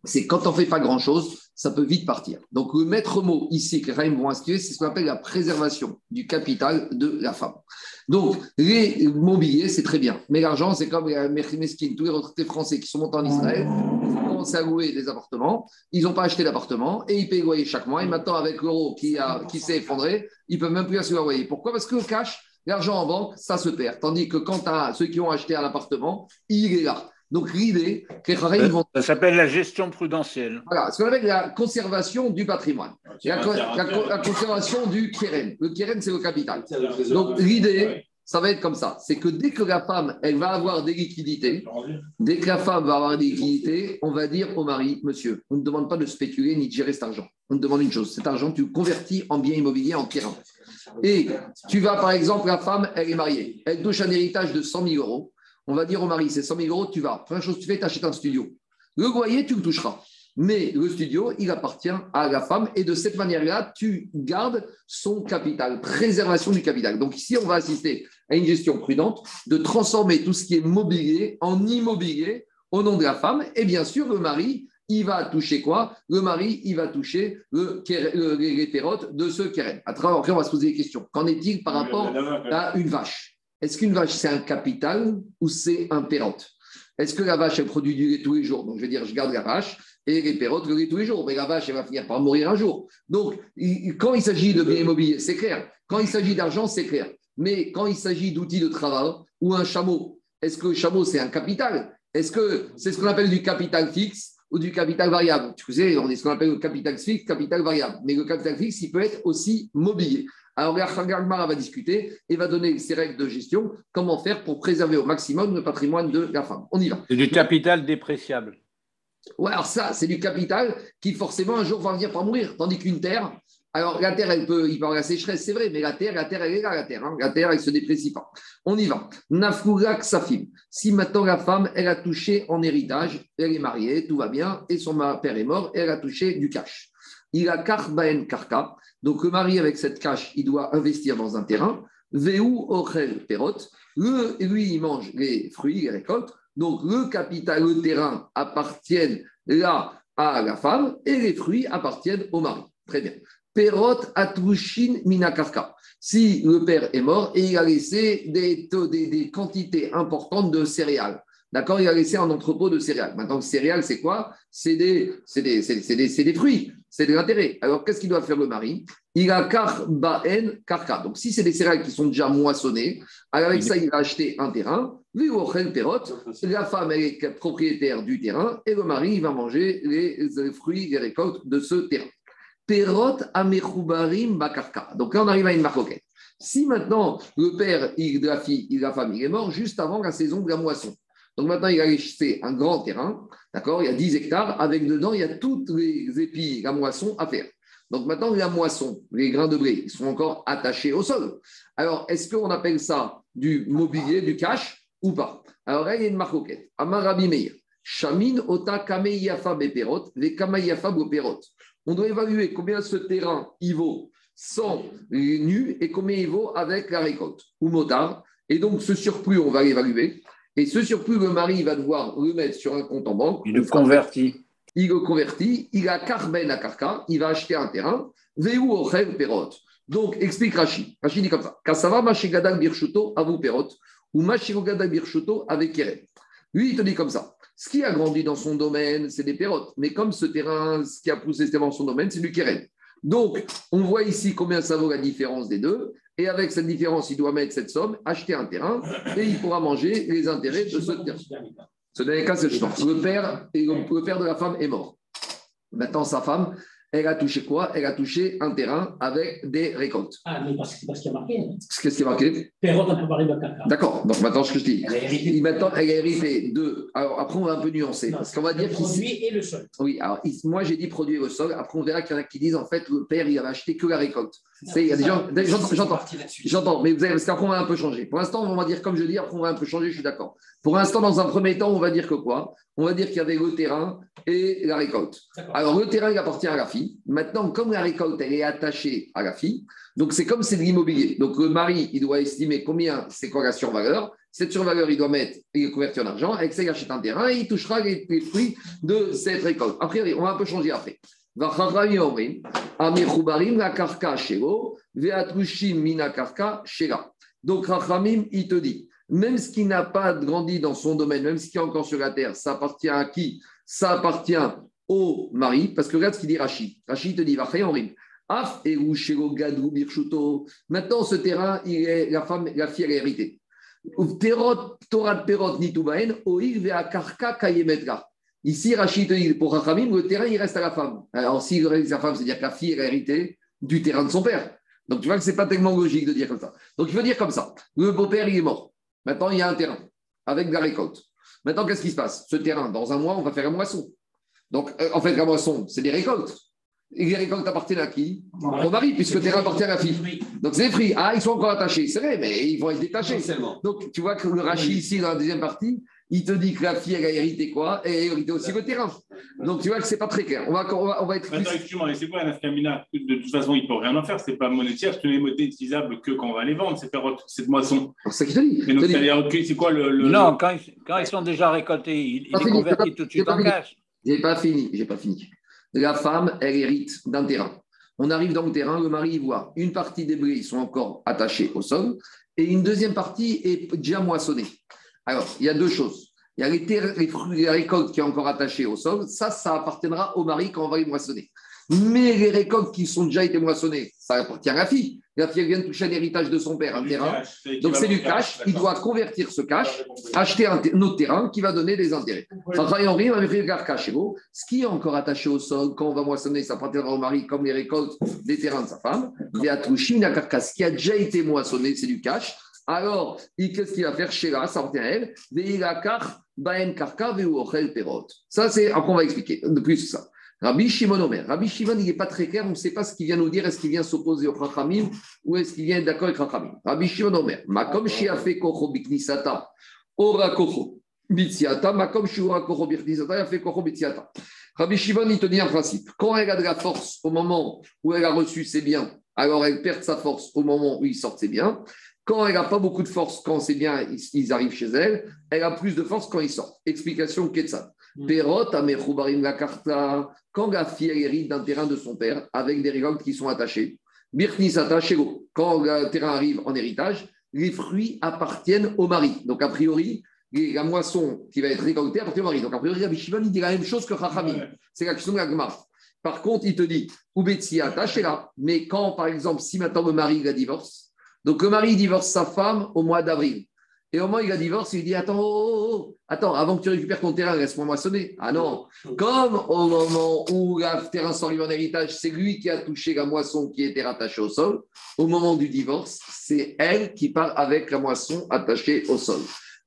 c'est quand on fait pas grand-chose, ça peut vite partir. Donc, le maître mot ici que les vont inscrire, c'est ce qu'on appelle la préservation du capital de la femme. Donc, les mobiliers, c'est très bien. Mais l'argent, c'est comme les tous les retraités français qui sont montés en Israël, ils ont commencé à louer des appartements, ils n'ont pas acheté d'appartement et ils payent le loyer chaque mois. Et maintenant, avec l'euro qui, qui s'est effondré, ils peuvent même plus assurer loyer. Pourquoi? Parce que le cash, l'argent en banque, ça se perd. Tandis que quand tu as ceux qui ont acheté un appartement, il est là. Donc, l'idée, que les Raïm vont Ça s'appelle la gestion prudentielle. voilà, ce qu'on appelle la conservation du patrimoine. La, co- la co- la conservation du keren. Le keren, c'est le capital. Donc, l'idée, ça va être comme ça. C'est que dès que la femme, elle va avoir des liquidités, dès que la femme va avoir des liquidités, on va dire au mari, monsieur, on ne demande pas de spéculer ni de gérer cet argent. On te demande une chose, cet argent, tu le convertis en bien immobilier, en terrain. Et tu vas, par exemple, la femme, elle est mariée, elle touche un héritage de 100 000 euros. On va dire au mari, c'est 100 000 euros, tu vas. Première chose que tu fais, tu achètes un studio. Le loyer, tu le toucheras. Mais le studio, il appartient à la femme et de cette manière-là, tu gardes son capital, préservation du capital. Donc ici, on va assister à une gestion prudente de transformer tout ce qui est mobilier en immobilier au nom de la femme. Et bien sûr, le mari, il va toucher quoi? Le mari, il va toucher le, les, de ce keren. Après, on va se poser des questions. Qu'en est-il par rapport à une vache? Est-ce qu'une vache, c'est un capital ou c'est un pérote? Est-ce que la vache, elle produit du lait tous les jours? Donc, je veux dire, je garde la vache et les pérotes, le lait tous les jours. Mais la vache, elle va finir par mourir un jour. Donc, quand il s'agit de biens immobiliers, c'est clair. Quand il s'agit d'argent, c'est clair. Mais quand il s'agit d'outils de travail ou un chameau, est-ce que le chameau, c'est un capital? Est-ce que c'est ce qu'on appelle du capital fixe? Ou du capital variable Tu sais, on est ce qu'on appelle le capital fixe, capital variable. Mais le capital fixe, il peut être aussi mobilier. Alors, la Khagagmara va discuter et va donner ses règles de gestion, comment faire pour préserver au maximum le patrimoine de la femme. On y va. C'est du capital dépréciable. Ouais, alors ça, c'est du capital qui forcément un jour va venir par mourir. Tandis qu'une terre, alors la terre, elle peut, il y avoir la sécheresse, c'est vrai, mais la terre, la terre, elle est là, la terre. hein. La terre, elle se déprécie pas. On y va. Nafourak Safim. Si maintenant la femme, elle a touché en héritage, elle est mariée, tout va bien, et son père est mort, elle a touché du cash. Il a karbaen karka. Donc le mari, avec cette cash, il doit investir dans un terrain. Veu ochel perot. Lui, il mange les fruits, les récoltes. Donc le capital, le terrain appartiennent là à la femme et les fruits appartiennent au mari. Très bien. Perot atrushin minakarka. Si le père est mort et il a laissé des, quantités importantes de céréales. D'accord Il a laissé un entrepôt de céréales. Maintenant, le céréales, c'est quoi? C'est des, fruits, c'est de l'intérêt. Alors, qu'est-ce qu'il doit faire le mari? Il a karbaen karka. Donc, si c'est des céréales qui sont déjà moissonnées, avec ça, il va acheter un terrain. Perot, la femme elle est propriétaire du terrain et le mari il va manger les, les fruits, les récoltes de ce terrain. Perot amechubarim bakarka. Donc là, on arrive à une marcoquette. Si maintenant le père de la fille, il- la femme, il est mort juste avant la saison de la moisson, Donc maintenant, il a acheté un grand terrain, d'accord Il y a 10 hectares, avec dedans, il y a toutes les épis, la moisson à faire. Donc maintenant, la moisson, les grains de blé, ils sont encore attachés au sol. Alors, est-ce qu'on appelle ça du mobilier, du cash ou pas? Alors là, il y a une marque Amarabi Meir. Ota kameiyafa beperot, les kameiyafa beperot. On doit évaluer combien ce terrain il vaut sans nu et combien il vaut avec la récolte ou motard. Et donc, ce surplus, on va l'évaluer. Et ce surplus, le mari va devoir le mettre sur un compte en banque. Il le convertit il le convertit, il a carben à carca, il va acheter un terrain, veu ochel perot. Donc, explique Rachid. Rachid dit comme ça Kasava machigadal birchuto avu perot, ou machigadal birchuto avec keren. Lui, il te dit comme ça. Ce qui a grandi dans son domaine, c'est des perrottes. Mais comme ce terrain, ce qui a poussé dans son domaine, c'est du keren. Donc, on voit ici combien ça vaut la différence des deux. Et avec cette différence, il doit mettre cette somme, acheter un terrain, et il pourra manger les intérêts de ce terrain. Ce dernier cas, c'est le père, et le père de la femme est mort. Maintenant, sa femme, elle a touché quoi? Elle a touché un terrain avec des récoltes. Ah, mais parce, parce qu'il y a marqué. Qu'est-ce qui est marqué Perrotte un peu pareil de caca. D'accord, donc maintenant ce que je dis. Elle a hérité. Maintenant, elle a hérité de. Alors après, on va un peu nuancer. Non, parce qu'on va dire le produit et le sol. Oui, alors moi j'ai dit produit et le sol. Après, on verra qu'il y en a qui disent en fait, le père, il avait acheté que la récolte. Il y a des gens. J'entends, j'entends. Mais vous avez, parce qu'après, on va un peu changer. Pour l'instant, on va dire comme je dis, après, on va un peu changer, je suis d'accord. Pour l'instant, dans un premier temps, on va dire que quoi? On va dire qu'il y avait le terrain et la récolte. Alors, le terrain, il appartient à la fille. Maintenant, comme la récolte, elle est attachée à la fille, donc c'est comme c'est de l'immobilier. Donc, le mari, il doit estimer combien c'est quoi la survaleur. Cette survaleur, il doit mettre, il est converti en argent. Avec ça, il achète un terrain et il touchera les, les fruits de cette récolte. Après, on va un peu changer après. Donc, Rachamim, il te dit, même ce qui n'a pas grandi dans son domaine, même ce qui est encore sur la terre, ça appartient à qui? Ça appartient au mari, parce que regarde ce qu'il dit Rachid. Rachid te dit, Af. Maintenant, ce terrain, il est, la femme, la fille, elle est héritée. Torah de Perot Nitubaen, Oil Veakarka Kayemetra. Ici, Rachid te dit, pour Rachamim, le terrain, il reste à la femme. Alors, s'il reste à la femme, c'est-à-dire que la fille, elle a hérité du terrain de son père. Donc, tu vois que ce n'est pas tellement logique de dire comme ça. Donc, il faut dire comme ça. Le beau-père, il est mort. Maintenant, il y a un terrain avec de la récolte. Maintenant, qu'est-ce qui se passe? Ce terrain, dans un mois, on va faire la moisson. Donc, euh, en fait, la moisson, c'est des récoltes. Et les récoltes appartiennent à qui? Au mari, puisque le terrain appartient à la fille. Donc, c'est prix. Ah, ils sont encore attachés. C'est vrai, mais ils vont être détachés. Donc, tu vois que le rachis, ici, dans la deuxième partie, il te dit que la fille, elle a hérité quoi Et elle a hérité aussi le terrain. Donc, tu vois que c'est pas très clair. On va, on va, on va être plus. Attends, excuse-moi, mais c'est quoi un afkamina De toute façon, il ne peut rien en faire. C'est pas monétaire, ce n'est monétisable que quand on va les vendre, ces perrottes, cette moisson. C'est ça qu'il te dit. Mais donc, dit. c'est quoi le. le- Non, quand ils, quand ils sont déjà récoltés, il, il Pas est fini, converti c'est pas- tout de c'est suite en cash. J'ai pas fini, j'ai pas fini. La femme, elle hérite d'un terrain. On arrive dans le terrain, le mari voit une partie des blés, ils sont encore attachés au sol, et une deuxième partie est déjà moissonnée. Alors, il y a deux choses. Il y a les, terres- les fruits, les récoltes qui sont encore attachées au sol. Ça, ça appartiendra au mari quand on va les moissonner. Mais les récoltes qui sont déjà été moissonnées, ça appartient à la fille. La fille vient de toucher un héritage de son père, un terrain. cash, Donc c'est du cash. Il doit convertir ce cash, acheter un, autre terrain qui va donner des intérêts. Ce qui est encore attaché au sol, quand on va moissonner, ça appartiendra au mari comme les récoltes des terrains de sa femme. Ce qui a déjà été moissonné, c'est du cash. Alors, il- qu'est-ce qu'il va faire chez là Ça appartient à elle. Veilakar, baen karka, veuochel perot. Ça, c'est. Après, on va expliquer de plus ça. Rabbi Shimon Omer. Rabbi Shimon, il n'est pas très clair, on ne sait pas ce qu'il vient nous dire. Est-ce qu'il vient s'opposer au Chachamim ou est-ce qu'il vient d'accord avec Chachamim Rabbi Shimon Omer. Makom shiafe kocho biknisata. Ora kocho bitsiata. Makom shiura kocho biknisata. Yafe kocho bitsiata. Rabbi Shimon, il te dit un principe. Quand elle a de la force au moment où elle a reçu ses biens, alors elle perd sa force au moment où ils sortent ses biens. Quand elle n'a pas beaucoup de force, quand c'est bien, ils, arrivent chez elle, elle a plus de force quand ils sortent. Explication Ketsan. Perot, Amechubarim la karta, quand la fille elle hérite d'un terrain de son père avec des récoltes qui sont attachées. Birknisata Shego, quand le terrain arrive en héritage, les fruits appartiennent au mari. Donc a priori, la moisson qui va être récoltée appartient au mari. Donc a priori, Rabbi Shimon, il dit la même chose que Chachamim. C'est la question de la Gemara. Par contre, il te dit, Ubetsia, là. Mais quand, par exemple, si maintenant le mari la divorce, donc le mari divorce sa femme au mois d'avril. Et au moment où il la divorce, il dit Attends, oh, oh, oh, attends, avant que tu récupères ton terrain, laisse-moi moissonner. Ah non, comme au moment où le terrain sort en héritage, c'est lui qui a touché la moisson qui était rattachée au sol. Au moment du divorce, c'est elle qui part avec la moisson attachée au sol.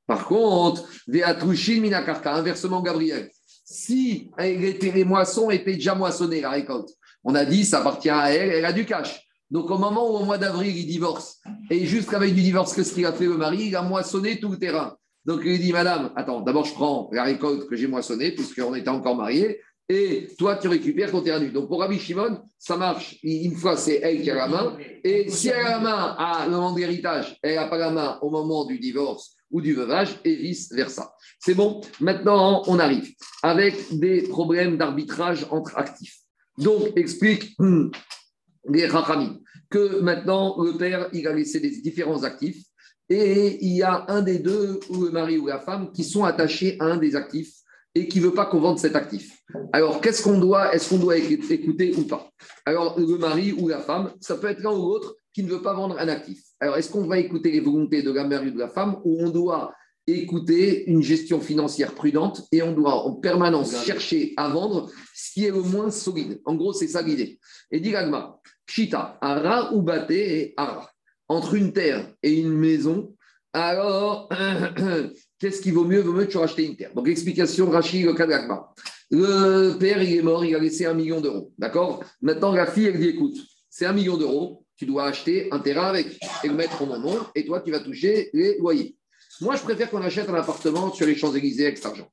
Par contre, Veatrushin Minakarka, inversement, Gabriel. Si les moissons étaient déjà moissonnées, la récolte, on a dit ça appartient à elle, elle a du cash. Donc au moment où au mois d'avril il divorce, et juste veille du divorce, qu'est-ce qu'il a fait le mari Il a moissonné tout le terrain. Donc il dit Madame, attends, d'abord je prends la récolte que j'ai moissonnée, puisqu'on était encore mariés, et toi tu récupères ton terrain nu. Donc pour Rabbi Shimon, ça marche. Une fois c'est elle qui a la main, et si elle a la main à moment de l'héritage, elle n'a pas la main au moment du divorce ou du veuvage, et vice-versa. C'est bon Maintenant, on arrive avec des problèmes d'arbitrage entre actifs. Donc, explique hmm, les Rachamim que maintenant, le père, il a laissé des différents actifs et il y a un des deux, ou le mari ou la femme, qui sont attachés à un des actifs et qui ne veut pas qu'on vende cet actif. Alors, qu'est-ce qu'on doit, est-ce qu'on doit écouter ou pas? Alors, le mari ou la femme, ça peut être l'un ou l'autre qui ne veut pas vendre un actif. Alors, est-ce qu'on va écouter les volontés de la mère ou de la femme ou on doit écouter une gestion financière prudente et on doit en permanence chercher à vendre ce qui est le moins solide? En gros, c'est ça l'idée. Et dit Gagma, Chita, Ara ou et Ara. Entre une terre et une maison, alors qu'est-ce qui vaut mieux Vaut mieux que tu racheter une terre. Donc, explication Rachid, cas Le père, il est mort, il a laissé un million d'euros. D'accord? Maintenant, la fille, elle dit écoute, c'est un million d'euros, tu dois acheter un terrain avec et le mettre au mon nom, et toi, tu vas toucher les loyers. Moi, je préfère qu'on achète un appartement sur les Champs-Élysées avec cet argent.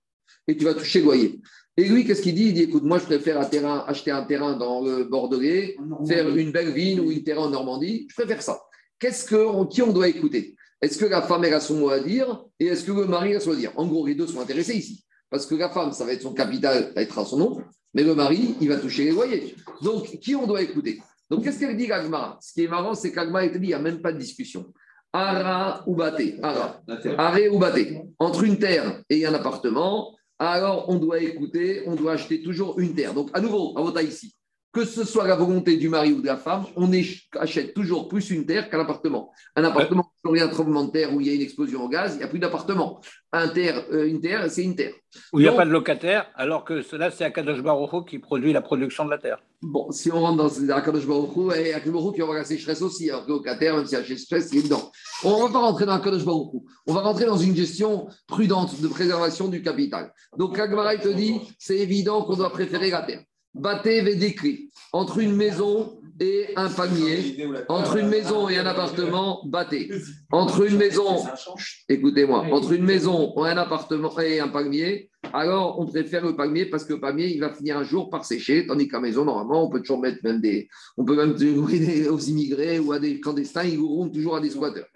Et tu vas toucher le loyer. Et lui, qu'est-ce qu'il dit? Il dit écoute, moi, je préfère un terrain, acheter un terrain dans le Bordelais, faire une belle ville ou une terrain en Normandie. Je préfère ça. Qu'est-ce que, qui on doit écouter? Est-ce que la femme, elle a son mot à dire Et est-ce que le mari a son mot à dire? En gros, les deux sont intéressés ici. Parce que la femme, ça va être son capital, va être à son nom. Mais le mari, il va toucher les loyers. Donc, qui on doit écouter? Donc, qu'est-ce qu'elle dit, Gagmara Ce qui est marrant, c'est qu'Agmara, il te dit il n'y a même pas de discussion. Ara ou Baté? Ara. Aré ou Baté? Entre une terre et un appartement, alors on doit écouter, on doit acheter toujours une terre. Donc, à nouveau, à votre ici, que ce soit la volonté du mari ou de la femme, on achète toujours plus une terre qu'un appartement. Un appartement, quand il y a un tremblement de terre où il y a une explosion au gaz, il n'y a plus d'appartement. Un terre, euh, une terre, c'est une terre. Où il n'y a pas de locataire, alors que cela, c'est Akadosh Baruch qui produit la production de la terre. Bon, si on rentre dans Akadosh Baruch et Akadosh Baruch qui aura la sécheresse aussi, alors que le locataire, même a la sécheresse, il est dedans. On ne va pas rentrer dans Akadosh Baruch On va rentrer dans une gestion prudente de préservation du capital. Donc, Agmara, te dit, c'est évident qu'on doit préférer la terre. Baté décrit entre une maison et un panier, entre une maison et un appartement, battez. Entre une maison, écoutez-moi, entre une maison et un appartement et un palmier, alors on préfère le palmier parce que le palmier, il va finir un jour par sécher, tandis qu'à maison, normalement, on peut toujours mettre même des. On peut même aux immigrés ou à des clandestins, ils auront toujours à des squatteurs.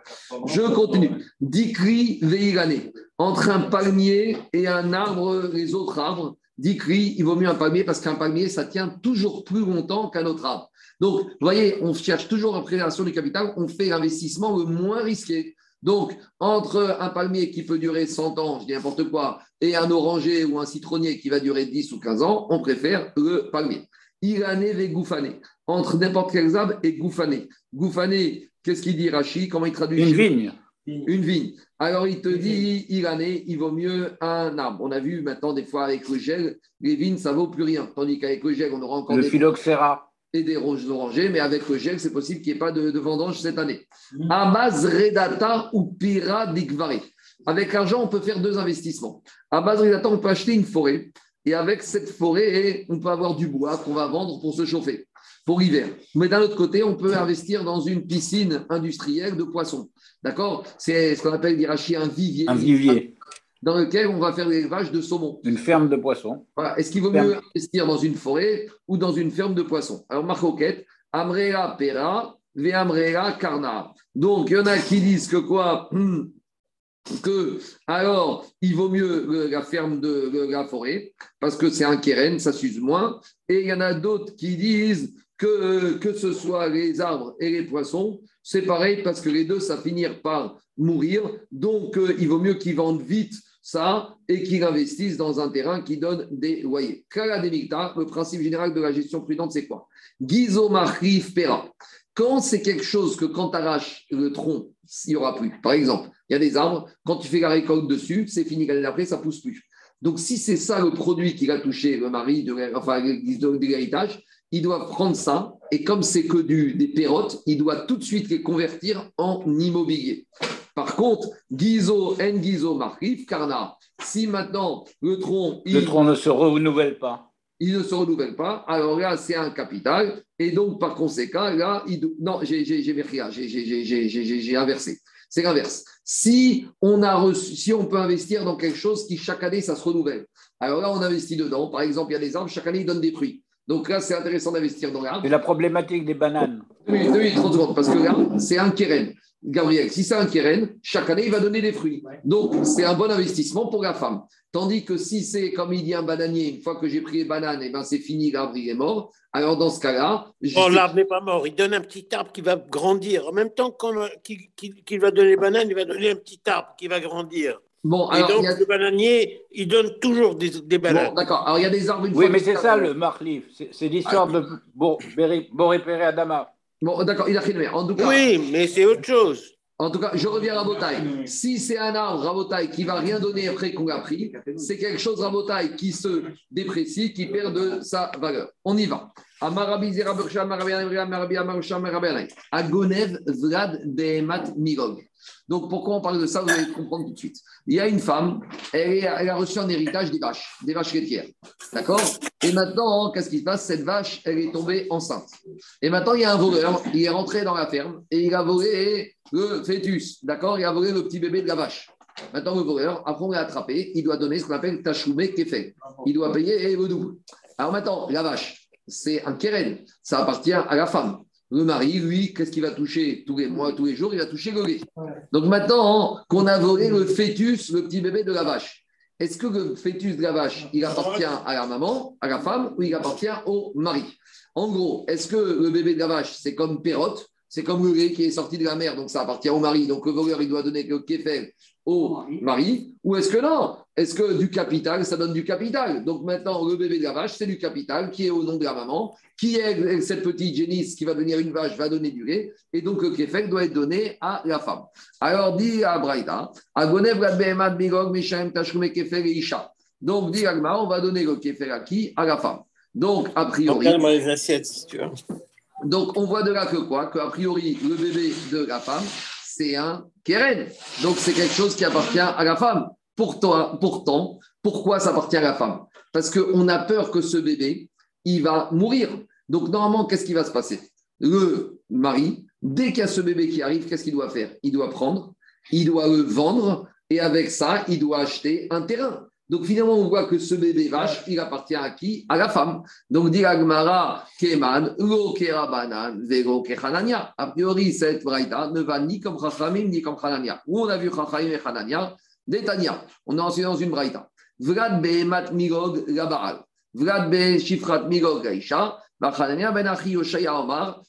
Je continue. Dikri veillane. Entre un palmier et un arbre, les autres arbres, Dikri, il vaut mieux un palmier parce qu'un palmier, ça tient toujours plus longtemps qu'un autre arbre. Donc, vous voyez, on cherche toujours la préservation du capital, on fait l'investissement le moins risqué. Donc, entre un palmier qui peut durer 100 ans, je dis n'importe quoi, et un oranger ou un citronnier qui va durer 10 ou 15 ans, on préfère le palmier. Irané ve goufané. Entre n'importe quel arbre et goufané. Goufané, qu'est-ce qu'il dit Rachid? Comment il traduit Une vigne. Une vigne. Alors, il te dit, irané, il vaut mieux un arbre. On a vu maintenant des fois avec le gel, les vignes, ça vaut plus rien. Tandis qu'avec le gel, on aura encore le des phylloxéra. et des roses orangées, mais avec le gel, c'est possible qu'il n'y ait pas de, vendange cette année. Amaz Redata ou Pira Digvari. Avec l'argent, on peut faire deux investissements. À base Redata, on peut acheter une forêt. Et avec cette forêt, on peut avoir du bois qu'on va vendre pour se chauffer pour l'hiver. Mais d'un autre côté, on peut investir dans une piscine industrielle de poissons. D'accord? C'est ce qu'on appelle d'Irachi un vivier. Un vivier. Dans lequel on va faire l'élevage de saumon. Une ferme de poissons. Voilà. Est-ce qu'il vaut mieux investir dans une forêt ou dans une ferme de poissons? Alors, Marcoquette, Amrea Pera, Ve Amrea Karna. Donc, il y en a qui disent que quoi? Hmm, que alors il vaut mieux la ferme de, la forêt parce que c'est un keren, ça s'use moins. Et il y en a d'autres qui disent que, que ce soit les arbres et les poissons, c'est pareil parce que les deux, ça finir par mourir. Donc, euh, il vaut mieux qu'ils vendent vite ça et qu'ils investissent dans un terrain qui donne des loyers. le principe général de la gestion prudente, c'est quoi? Gizo Pera. Quand c'est quelque chose que quand tu arraches le tronc, il n'y aura plus. Par exemple, il y a des arbres, quand tu fais la récolte dessus, c'est fini, l'année après, ça pousse plus. Donc, si c'est ça le produit qui a touché le mari, enfin, de l'héritage, il doit prendre ça, et comme c'est que du, des pérotes, il doit tout de suite les convertir en immobilier. Par contre, Gizo, En Gizo, Marif, Karna, si maintenant le tronc, Le tronc ne se renouvelle pas. il ne se renouvelle pas, alors là, c'est un capital. Et donc, par conséquent, là, il non, j'ai inversé. C'est l'inverse. Si on, a reçu, si on peut investir dans quelque chose qui, chaque année, ça se renouvelle, alors là, on investit dedans. Par exemple, il y a des arbres, chaque année, ils donnent des fruits. Donc là, c'est intéressant d'investir dans l'arbre. C'est la problématique des bananes. Minutes, 30 secondes, parce que là, c'est un keren. Gabriel, si c'est un keren, chaque année, il va donner des fruits. Donc, c'est un bon investissement pour la femme. Tandis que si c'est, comme il dit un bananier, une fois que j'ai pris les bananes, et ben c'est fini, l'arbre, il est mort. Alors, dans ce cas-là, sais- l'arbre n'est pas mort. Il donne un petit arbre qui va grandir. En même temps qu'il- qu'il va donner les bananes, il va donner un petit arbre qui va grandir. Bon, Et alors, donc, il y a- le bananier, il donne toujours des, des bananes. bon, d'accord. Alors, il y a des arbres, une Oui, fois mais c'est ça le Marlif. C'est c'est l'histoire de Bo- Beri- Boré Péré Adama. Bon, d'accord, il a fait le En tout cas, Oui, mais c'est autre chose. En tout cas, je reviens à Rabotaille. Si c'est un arbre Rabotaille qui va rien donner après qu'on l'a pris, c'est quelque chose Rabotaille qui se déprécie, qui perd de sa valeur. On y va. Amarabi Zera Bercha, Amarabi Amarabi Amarabi Amarusha, Amarabi Anay. Agonev Vlad Behemat Mirog. Donc pourquoi on parle de ça? Vous allez comprendre tout de suite. Il y a une femme, elle, a reçu en héritage des vaches, des vaches laitières. D'accord? Et maintenant, qu'est-ce qui se passe? Cette vache, elle est tombée enceinte. Et maintenant, il y a un voleur, il est rentré dans la ferme et il a volé le fœtus. D'accord? Il a volé le petit bébé de la vache. Maintenant, le voleur, après on l'a attrapé, il doit donner ce qu'on appelle tachoumé fait. Il doit payer et le. Alors maintenant, la vache, c'est un keren, ça appartient à la femme. Le mari, lui, qu'est-ce qu'il va toucher tous les mois, tous les jours Il va toucher le lait. Donc maintenant qu'on a volé le fœtus, le petit bébé de la vache, est-ce que le fœtus de la vache, il appartient à la maman, à la femme, ou il appartient au mari? En gros, est-ce que le bébé de la vache, c'est comme Pérotte c'est comme le lait qui est sorti de la mer, donc ça appartient au mari. Donc le voleur, il doit donner le kéfel au mari. Ou est-ce que non? Est-ce que du capital, ça donne du capital? Donc maintenant, le bébé de la vache, c'est du capital qui est au nom de la maman, qui est cette petite génisse qui va devenir une vache, va donner du lait. Et donc le kéfel doit être donné à la femme. Alors dit à Braïda, Agonev kéfel et isha. Donc dit Agma, on va donner le kéfel à qui? À la femme. Donc a priori. Les assiettes, si tu veux. Donc, on voit de là que quoi? Qu'a priori, le bébé de la femme, c'est un keren. Donc, c'est quelque chose qui appartient à la femme. Pourtant, pourtant pourquoi ça appartient à la femme? Parce qu'on a peur que ce bébé, il va mourir. Donc, normalement, qu'est-ce qui va se passer? Le mari, dès qu'il y a ce bébé qui arrive, qu'est-ce qu'il doit faire? Il doit prendre, il doit le vendre, et avec ça, il doit acheter un terrain. Donc finalement, on voit que ce bébé vache, il appartient à qui? À la femme. Donc dit Agmara, Keman, Kerabanan, Vego Kechanania. A priori, cette braïta ne va ni comme Chachamim ni comme Hanania. Où on a vu Chachamim et Hanania Détania. On a enseigné dans une braïta. Vlad Behemat Migog Labaral. Vlad Be Shifrat Migog Gaisha. Hanania Ben Achi Yoshaya Omar.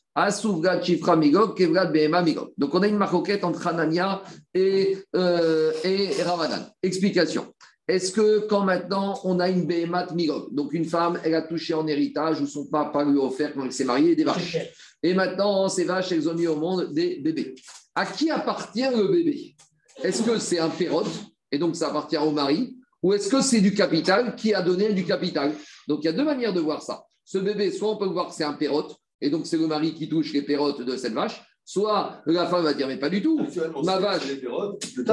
Shifra Migog Behema Migog. Donc on a une maroquette entre Hanania et, euh, et Ravanan. Explication. Est-ce que quand maintenant on a une Behemat Migog, donc une femme, elle a touché en héritage ou son papa lui a offert quand elle s'est mariée des vaches. Et maintenant, ces vaches, elles ont mis au monde des bébés. À qui appartient le bébé? Est-ce que c'est un pérote et donc ça appartient au mari Ou est-ce que c'est du capital qui a donné du capital? Donc il y a deux manières de voir ça. Ce bébé, soit on peut voir que c'est un pérote, et donc c'est le mari qui touche les pérotes de cette vache, soit la femme va dire, mais pas du tout, ma vache.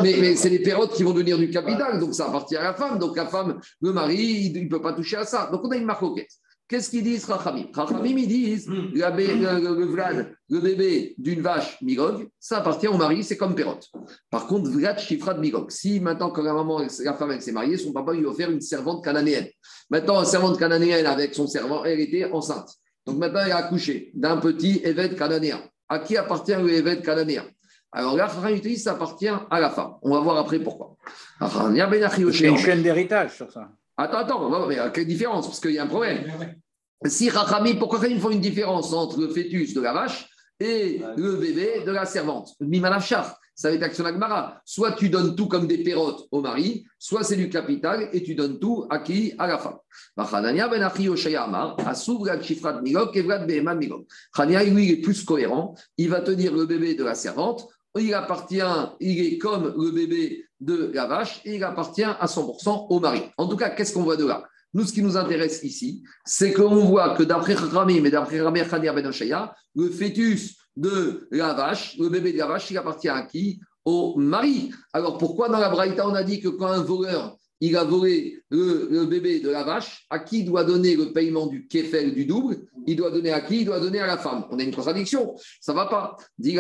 Mais, mais c'est les pérotes qui vont devenir du capital, donc ça appartient à la femme. Donc la femme, le mari, il ne peut pas toucher à ça. Donc on a une marcoquette. Qu'est-ce qu'ils disent, Rachamim? Rachamim, ils disent la bé- le, le- le Vlad, le bébé d'une vache Migog, ça appartient au mari, c'est comme Pérote. Par contre, Vlad Chifra de Migog, si maintenant, quand la maman, la femme, elle s'est mariée, son papa lui a offert une servante cananéenne. Maintenant, la servante cananéenne avec son servant, elle était enceinte. Donc maintenant, elle a accouché d'un petit évêque cananéen. À qui appartient le évêque cananéen Alors là, dit ça appartient à la femme. On va voir après pourquoi. Ben C'est une chaîne d'héritage sur ça. Attends, attends, on va- mais quelle différence? Parce qu'il y a un problème. Si Rachami, pourquoi ils font une différence entre le fœtus de la vache et le bébé de la servante? Mimanafchar, ça va être action Agmara. Soit tu donnes tout comme des pérotes au mari, soit c'est du capital et tu donnes tout à qui? À la femme. Ben. Chania, lui, est plus cohérent. Il va tenir le bébé de la servante. Il appartient, il est comme le bébé de la vache et il appartient à 100% au mari. En tout cas, qu'est-ce qu'on voit de là? Nous, ce qui nous intéresse ici, c'est qu'on voit que d'après Ramim et d'après Ramir Khadir Ben le fœtus de la vache, le bébé de la vache, il appartient à qui? Au mari. Alors pourquoi dans la Braïta on a dit que quand un voleur il a volé le, bébé de la vache, à qui doit donner le paiement du kefel du double? Il doit donner à qui? Il doit donner à la femme. On a une contradiction. Ça va pas. Dit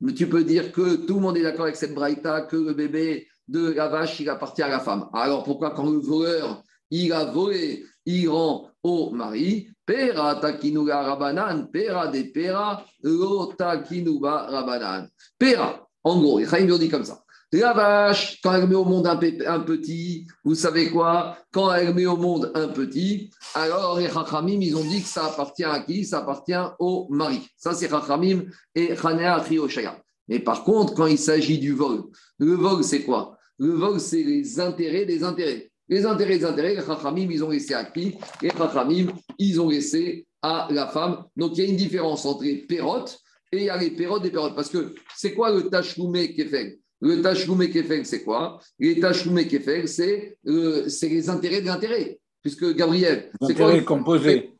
Mais tu peux dire que tout le monde est d'accord avec cette braïta, que le bébé de la vache, il appartient à la femme. Alors pourquoi quand le voleur, il a volé, il rend au mari? Pera takinuga rabanan, pera de pera, lo takinuga rabanan. Pera, en gros, il dit comme ça. La vache, quand elle met au monde un, petit, vous savez quoi? Quand elle met au monde un petit, alors les Chachamim, ils ont dit que ça appartient à qui? Ça appartient au mari. Ça, c'est Chachamim et Chanea Trioshaya. Mais par contre, quand il s'agit du vol, le vol, c'est quoi? Le vol, c'est les intérêts des intérêts. Les intérêts des intérêts, les Chachamim, ils ont laissé à qui? Les Chachamim, ils ont laissé à la femme. Donc, il y a une différence entre les pérotes et il y a les pérotes des pérotes. Parce que c'est quoi le tachloumé fait le tachloumé kefel, c'est quoi? Les tachloumé c'est euh, les intérêts de l'intérêt. Puisque Gabriel, c'est quoi composé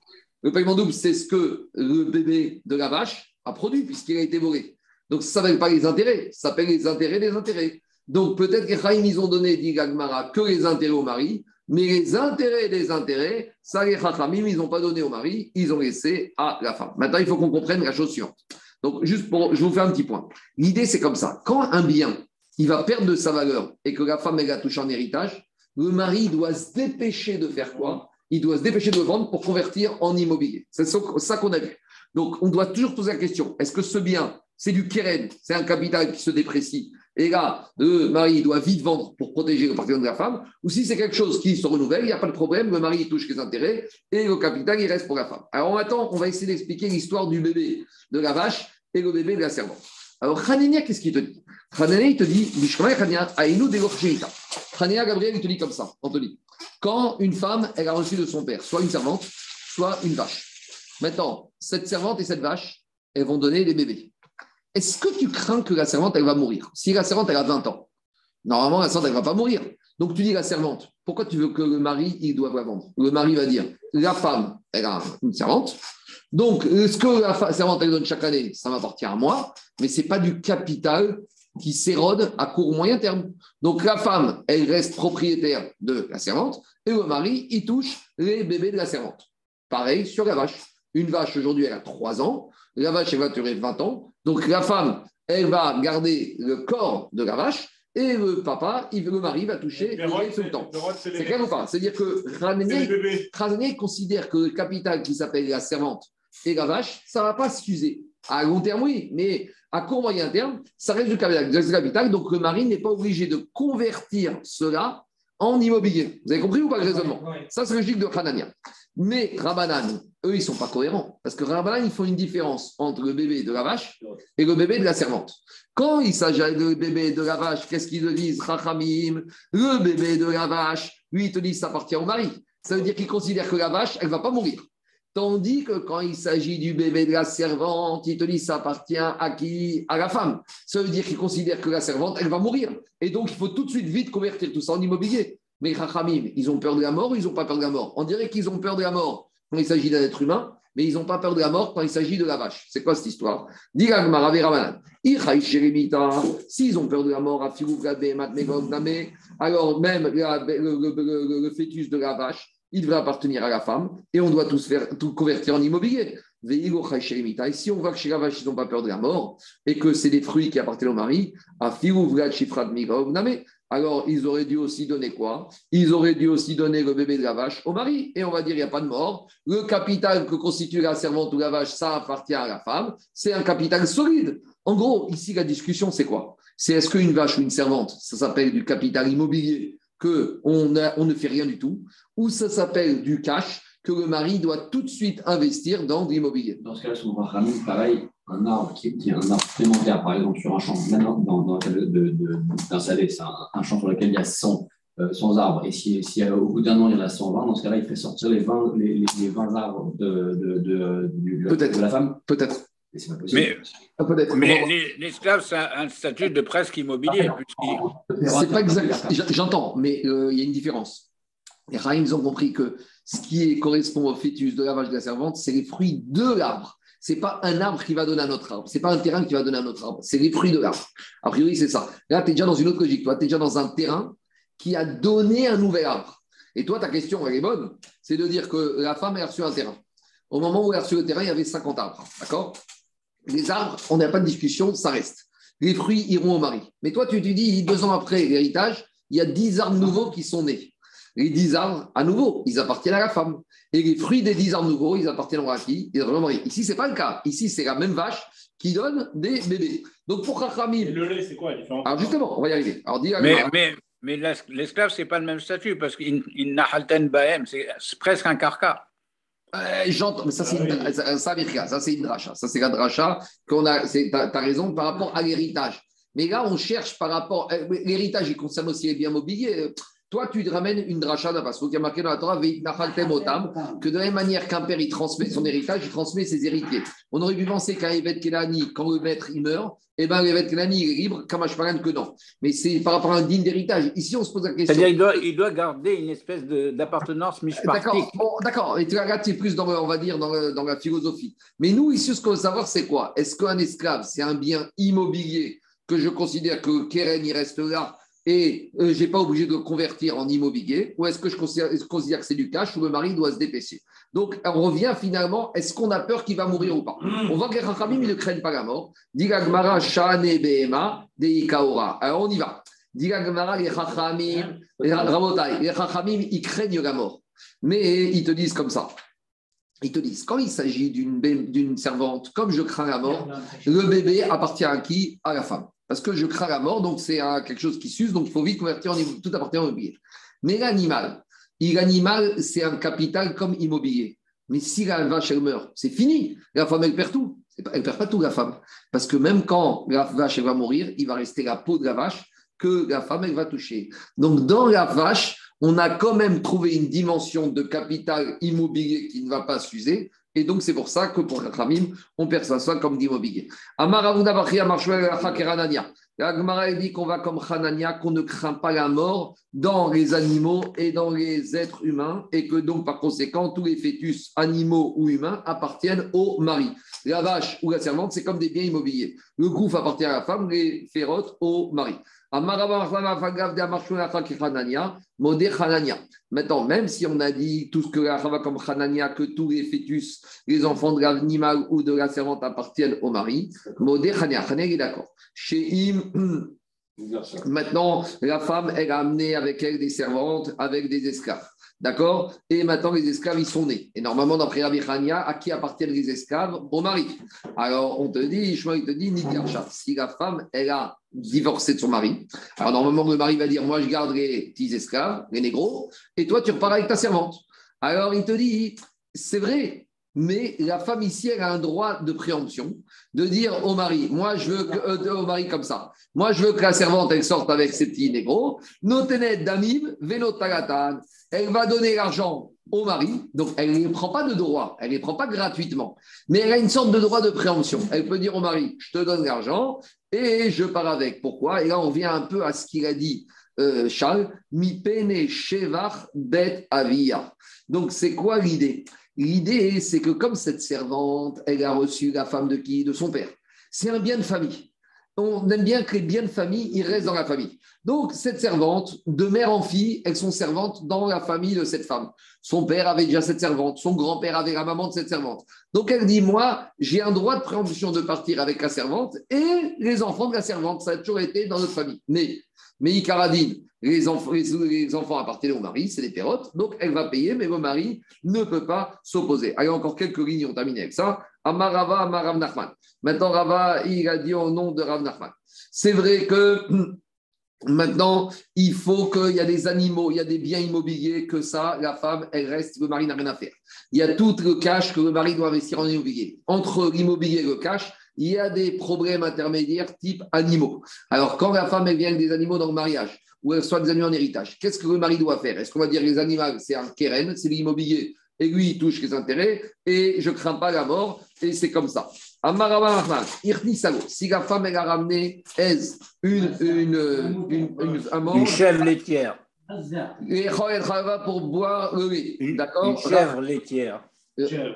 Le paiement double, c'est ce que le bébé de la vache a produit, puisqu'il a été volé. Donc, ça ne s'appelle pas les intérêts, ça s'appelle les intérêts des intérêts. Donc, peut-être que Chaim, ils ont donné, dit Gagmara, que les intérêts au mari, mais les intérêts des intérêts, ça, les Chachamim, ils n'ont pas donné au mari, ils ont laissé à la femme. Maintenant, il faut qu'on comprenne la chose suivante. Donc, juste pour, je vous fais un petit point. L'idée, c'est comme ça. Quand un bien, il va perdre de sa valeur et que la femme, elle a touché en héritage, le mari doit se dépêcher de faire quoi? Il doit se dépêcher de vendre pour convertir en immobilier. C'est ça qu'on a vu. Donc, on doit toujours poser la question est-ce que ce bien, c'est du keren, c'est un capital qui se déprécie et là, le mari doit vite vendre pour protéger le patrimoine de la femme, ou si c'est quelque chose qui se renouvelle, il n'y a pas de problème, le mari touche les intérêts et le capital, il reste pour la femme. Alors, attend, on va essayer d'expliquer l'histoire du bébé de la vache et le bébé de la servante. Alors, Hanania, qu'est-ce qu'il te dit? Hanania, il te dit Hanania, Gabriel, il te dit comme ça, Anthony. Quand une femme, elle a reçu de son père soit une servante, soit une vache. Maintenant, cette servante et cette vache, elles vont donner des bébés. Est-ce que tu crains que la servante, elle va mourir Si la servante, elle a 20 ans, normalement, la servante, elle ne va pas mourir. Donc, tu dis la servante, pourquoi tu veux que le mari, il doive la vendre Le mari va dire, la femme, elle a une servante, donc, ce que la servante elle donne chaque année, ça m'appartient à moi, mais ce n'est pas du capital qui s'érode à court ou moyen terme. Donc, la femme, elle reste propriétaire de la servante et le mari, il touche les bébés de la servante. Pareil sur la vache. Une vache, aujourd'hui, elle a 3 ans. La vache, elle va durer 20 ans. Donc, la femme, elle va garder le corps de la vache et le papa, il, le mari va toucher tout le temps. C'est clair ou pas? C'est-à-dire que Rané considère que le capital qui s'appelle la servante et la vache, ça ne va pas s'user. À long terme, oui, mais à court moyen terme, ça reste du capital. Donc le mari n'est pas obligé de convertir cela en immobilier. Vous avez compris ou pas le raisonnement Ça, c'est logique de Hanania. Mais Rabanan, eux, ils ne sont pas cohérents. Parce que Rabanan, ils font une différence entre le bébé de la vache et le bébé de la servante. Quand il s'agit de bébé de la vache, qu'est-ce qu'ils disent? Rachamim, le bébé de la vache, lui, il te dit ça appartient au mari. Ça veut dire qu'il considère que la vache, elle ne va pas mourir. Tandis que quand il s'agit du bébé de la servante, il te dit ça appartient à qui? À la femme. Ça veut dire qu'il considère que la servante, elle va mourir. Et donc, il faut tout de suite vite convertir tout ça en immobilier. Mais Rachamim, ils ont peur de la mort ou ils n'ont pas peur de la mort? On dirait qu'ils ont peur de la mort quand il s'agit d'un être humain, mais ils n'ont pas peur de la mort quand il s'agit de la vache. C'est quoi cette histoire? S'ils ont peur de la mort, alors même le fœtus de la vache, il devrait appartenir à la femme et on doit tous faire, tout convertir en immobilier. Et si on voit que chez la vache, ils n'ont pas peur de la mort et que c'est des fruits qui appartiennent au mari, alors ils auraient dû aussi donner quoi? Ils auraient dû aussi donner le bébé de la vache au mari. Et on va dire, il n'y a pas de mort. Le capital que constitue la servante ou la vache, ça appartient à la femme. C'est un capital solide. En gros, ici, la discussion, c'est quoi? C'est est-ce qu'une vache ou une servante, ça s'appelle du capital immobilier qu'on on ne fait rien du tout, ou ça s'appelle du cash que le mari doit tout de suite investir dans l'immobilier? Dans ce cas-là, pareil, un arbre qui est, un arbre supplémentaire, par exemple, sur un champ, maintenant, dans, dans le cas d'un salé, c'est un, champ sur lequel il y a 100, euh, arbres, et si, si euh, au bout d'un an, il y en a 120, dans ce cas-là, il fait sortir les 20, les, les 20 arbres de, de, de, de la femme Peut-être. Mais, ah, mais l'esclave, c'est un statut de presque immobilier. C'est pas exact. J'entends, mais euh, il y a une différence. Les Rahim, ont compris que ce qui correspond au fœtus de la vache de la servante, c'est les fruits de l'arbre. C'est pas un arbre qui va donner un autre arbre, c'est pas un terrain qui va donner un autre arbre, c'est les fruits de l'arbre. A priori, c'est ça. Là, tu es déjà dans une autre logique. Toi, tu es déjà dans un terrain qui a donné un nouvel arbre. Et toi, ta question, elle est bonne, c'est de dire que la femme a reçu un terrain. Au moment où elle a reçu le terrain, il y avait 50 arbres. D'accord? Les arbres, on n'a pas de discussion, ça reste. Les fruits iront au mari. Mais toi, tu te dis, deux ans après l'héritage, il y a 10 arbres nouveaux qui sont nés. Les 10 arbres, à nouveau, ils appartiennent à la femme. Et les fruits des 10 arbres nouveaux, ils appartiennent à qui? Ils appartiennent au mari. Ici, ce n'est pas le cas. Ici, c'est la même vache qui donne des bébés. Donc, pour Rachamim. Et le lait, c'est quoi la différence? Alors, justement, on va y arriver. Alors, dis Mais, mais, mais l'es- l'esclave, ce n'est pas le même statut parce qu'il il n'a halten bahem, c'est c'est presque un carca. Euh, J'entends, mais ça c'est une, ça, ça, c'est une dracha. Ça c'est la dracha qu'on a. Tu as, raison par rapport à l'héritage. Mais là, on cherche par rapport. euh, L'héritage, il concerne aussi les biens mobiliers. Toi, tu te ramènes une dracha d'un parce qu'il y a marqué dans la Torah, que de la même manière qu'un père il transmet son héritage, il transmet ses héritiers. On aurait pu penser qu'un Evet Kelani, quand le maître il meurt, eh ben l'Evet Kelani il est libre, Kamashparan que non. Mais c'est par rapport à un digne d'héritage. Ici, on se pose la question. C'est-à-dire qu'il doit, il doit garder une espèce d'appartenance mishpartique. D'accord, bon, d'accord. Et tu regardes, c'est plus dans, on va dire, dans, le- dans la philosophie. Mais nous, ici, ce qu'on veut savoir, c'est quoi? Est-ce qu'un esclave, c'est un bien immobilier que je considère que Keren, il reste là et euh, je n'ai pas obligé de le convertir en immobilier Ou est-ce que je considère, je considère que c'est du cash où le mari doit se dépêcher Donc, on revient finalement, est-ce qu'on a peur qu'il va mourir ou pas? On voit que les Rachamim, ils ne craignent pas la mort. Diga Gmara, Shane Behema, Deikaora. Alors, on y va. Les Rachamim, les Rachamim, ils craignent la mort. Mais ils te disent comme ça. Ils te disent, quand il s'agit d'une servante, comme je crains la mort, le bébé appartient à qui? À la femme. Parce que je crains la mort, donc c'est quelque chose qui s'use, donc il faut vite convertir en tout appartient en immobilier. Mais l'animal, l'animal, c'est un capital comme immobilier. Mais si la vache, elle meurt, c'est fini. La femme, elle perd tout. Elle perd pas tout, la femme. Parce que même quand la vache, elle va mourir, il va rester la peau de la vache que la femme, elle va toucher. Donc, dans la vache, on a quand même trouvé une dimension de capital immobilier qui ne va pas s'user. Et donc, c'est pour ça que pour Khamim, on perçoit ça comme d'immobilier. Amar Avouda Bachri Amarshwel Racha Keranania. La Gemara dit qu'on va comme Hanania, qu'on ne craint pas la mort dans les animaux et dans les êtres humains, et que donc par conséquent, tous les fœtus animaux ou humains appartiennent au mari. La vache ou la servante, c'est comme des biens immobiliers. Le gouffre appartient à la femme, les férotes au mari. Maintenant, même si on a dit tout ce que la Chava comme Hanania, que tous les fœtus, les enfants de l'animal ou de la servante appartiennent au mari, Modé Hanania, Hanania est d'accord. Chez Im, maintenant, la femme, elle a amené avec elle des servantes, avec des esclaves. D'accord? Et maintenant, les esclaves, ils sont nés. Et normalement, d'après Rabbi Hania, à qui appartiennent les esclaves? Au mari. Alors, on te dit, Ishmael te dit, Nidiarcha. Si la femme, elle a divorcé de son mari, alors normalement, le mari va dire, moi, je garde les petits esclaves, les négros, et toi, tu repars avec ta servante. Alors, il te dit, c'est vrai, mais la femme ici, elle a un droit de préemption, de dire au mari, moi, je veux que, euh, au mari comme ça, moi, je veux que la servante, elle sorte avec ses petits négros, notenet damim, venotagatan, elle va donner l'argent au mari, donc elle ne prend pas de droit, elle ne prend pas gratuitement, mais elle a une sorte de droit de préemption. Elle peut dire au mari, je te donne l'argent et je pars avec. Pourquoi? Et là, on vient un peu à ce qu'il a dit, euh, Charles, mi pene shevach bet avia. Donc, c'est quoi l'idée? L'idée, c'est que comme cette servante, elle a reçu la femme de qui? De son père. C'est un bien de famille. On aime bien que les biens de famille, ils restent dans la famille. Donc, cette servante, de mère en fille, elles sont servantes dans la famille de cette femme. Son père avait déjà cette servante, son grand-père avait la maman de cette servante. Donc, elle dit, moi, j'ai un droit de préemption de partir avec la servante et les enfants de la servante. Ça a toujours été dans notre famille. Mais, mais Icaradine, les les enfants appartiennent au mari, c'est des pérotes, donc elle va payer, mais le mari ne peut pas s'opposer. Allez, encore quelques lignes, on termine avec ça. Amarava, Amarav Nachman. Maintenant, Rava, il a dit au nom de Rav Nachman. C'est vrai que maintenant, il faut qu'il y a des animaux, il y a des biens immobiliers, que ça, la femme, elle reste, le mari n'a rien à faire. Il y a tout le cash que le mari doit investir en immobilier. Entre l'immobilier et le cash, il y a des problèmes intermédiaires type animaux. Alors, quand la femme, elle vient avec des animaux dans le mariage, ou elle soit des animaux en héritage, qu'est-ce que le mari doit faire? Est-ce qu'on va dire les animaux, c'est un keren, c'est l'immobilier, et lui, il touche les intérêts, et je ne crains pas la mort, et c'est comme ça. Si la femme, elle a ramené Ez, une, une, une, une, un mort, Une chèvre laitière. et pour boire le lait. Une, D'accord? une chèvre laitière.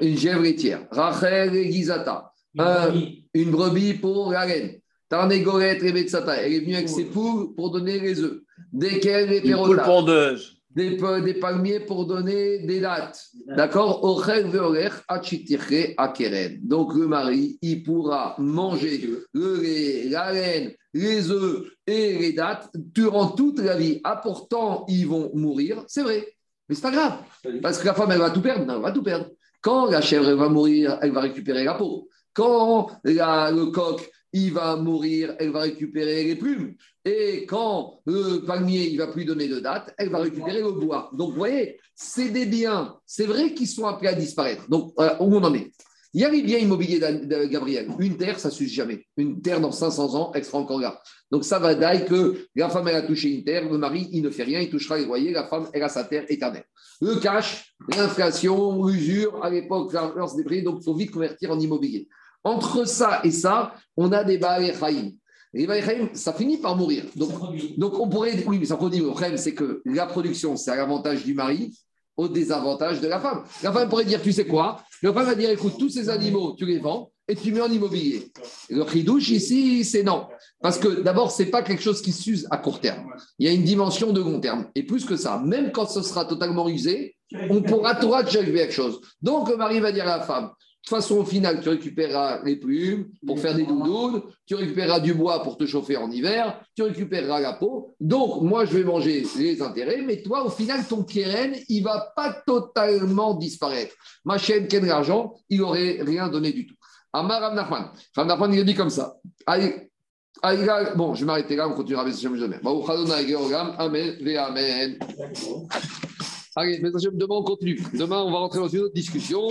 Une gèvre laitière. Rachel et Gizata. Un- une brebis pour la reine. Tarnégoret et Betsata. Elle est venue avec ses poules pour donner les œufs. Desquels les pondeuse. Des, des palmiers pour donner des dates. D'accord? Ochel veoler achitiche akeren. Donc le mari, il pourra manger le lait, la laine, les œufs et les dates durant toute la vie. Ah, pourtant, ils vont mourir. C'est vrai. Mais c'est pas grave. Parce que la femme, elle va tout perdre. Non, elle va tout perdre. Quand la chèvre elle va mourir, elle va récupérer la peau. Quand le coq, il va mourir, elle va récupérer les plumes. Et quand le palmier, il va plus donner de date, elle va récupérer le bois. Donc, vous voyez, c'est des biens. C'est vrai qu'ils sont appelés à disparaître. Donc, où on en est Il y a les biens immobiliers de Gabriel. Une terre, ça ne suffit jamais. Une terre, dans 500 ans, elle sera encore là. Donc, ça va d'ailleurs que la femme, elle a touché une terre, le mari, il ne fait rien, il touchera les loyers, la femme, elle a sa terre éternelle. Le cash, l'inflation, l'usure, à l'époque, hausse des prix, donc il faut vite convertir en immobilier. Entre ça et ça, on a des Baal Chaim. Les Baal ça finit par mourir. Donc, donc on pourrait, oui, mais ça produit. Le problème, c'est que la production, c'est à l'avantage du mari, au désavantage de la femme. La femme pourrait dire, tu sais quoi? La femme va dire, écoute, tous ces animaux, tu les vends et tu mets en immobilier. Le chidouche ici, c'est non. Parce que d'abord, ce n'est pas quelque chose qui s'use à court terme. Il y a une dimension de long terme. Et plus que ça, même quand ce sera totalement usé, on pourra toujours arriver quelque chose. Donc, le mari va dire à la femme, de toute façon, au final, tu récupéreras les plumes pour faire des doudounes, tu récupéreras du bois pour te chauffer en hiver, tu récupéreras la peau. Donc, moi, je vais manger les intérêts, mais toi, au final, ton keren, il va pas totalement disparaître. Ma chaîne, quel l'argent, il n'aurait rien donné du tout. Amar Rav Nachman. Rav Nachman, il a dit comme ça. Bon, je vais m'arrêter là, on continuera avec Adonai Georgam, Amen, Amen. Allez, mais demain, on continue. Demain, on va rentrer dans une autre discussion.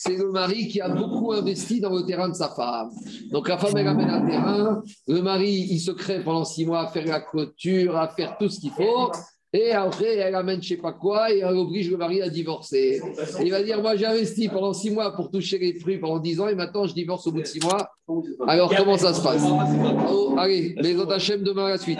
C'est le mari qui a beaucoup investi dans le terrain de sa femme. Donc la femme, elle amène un terrain. Le mari, il se crée pendant six mois à faire la clôture, à faire tout ce qu'il faut. Et après, elle amène je sais pas quoi et elle oblige le mari à divorcer. Et il va dire, moi j'ai investi pendant six mois pour toucher les fruits pendant dix ans et maintenant je divorce au bout de six mois. Alors comment ça se passe? Oh, Allez, les autres Hachem demain à la suite.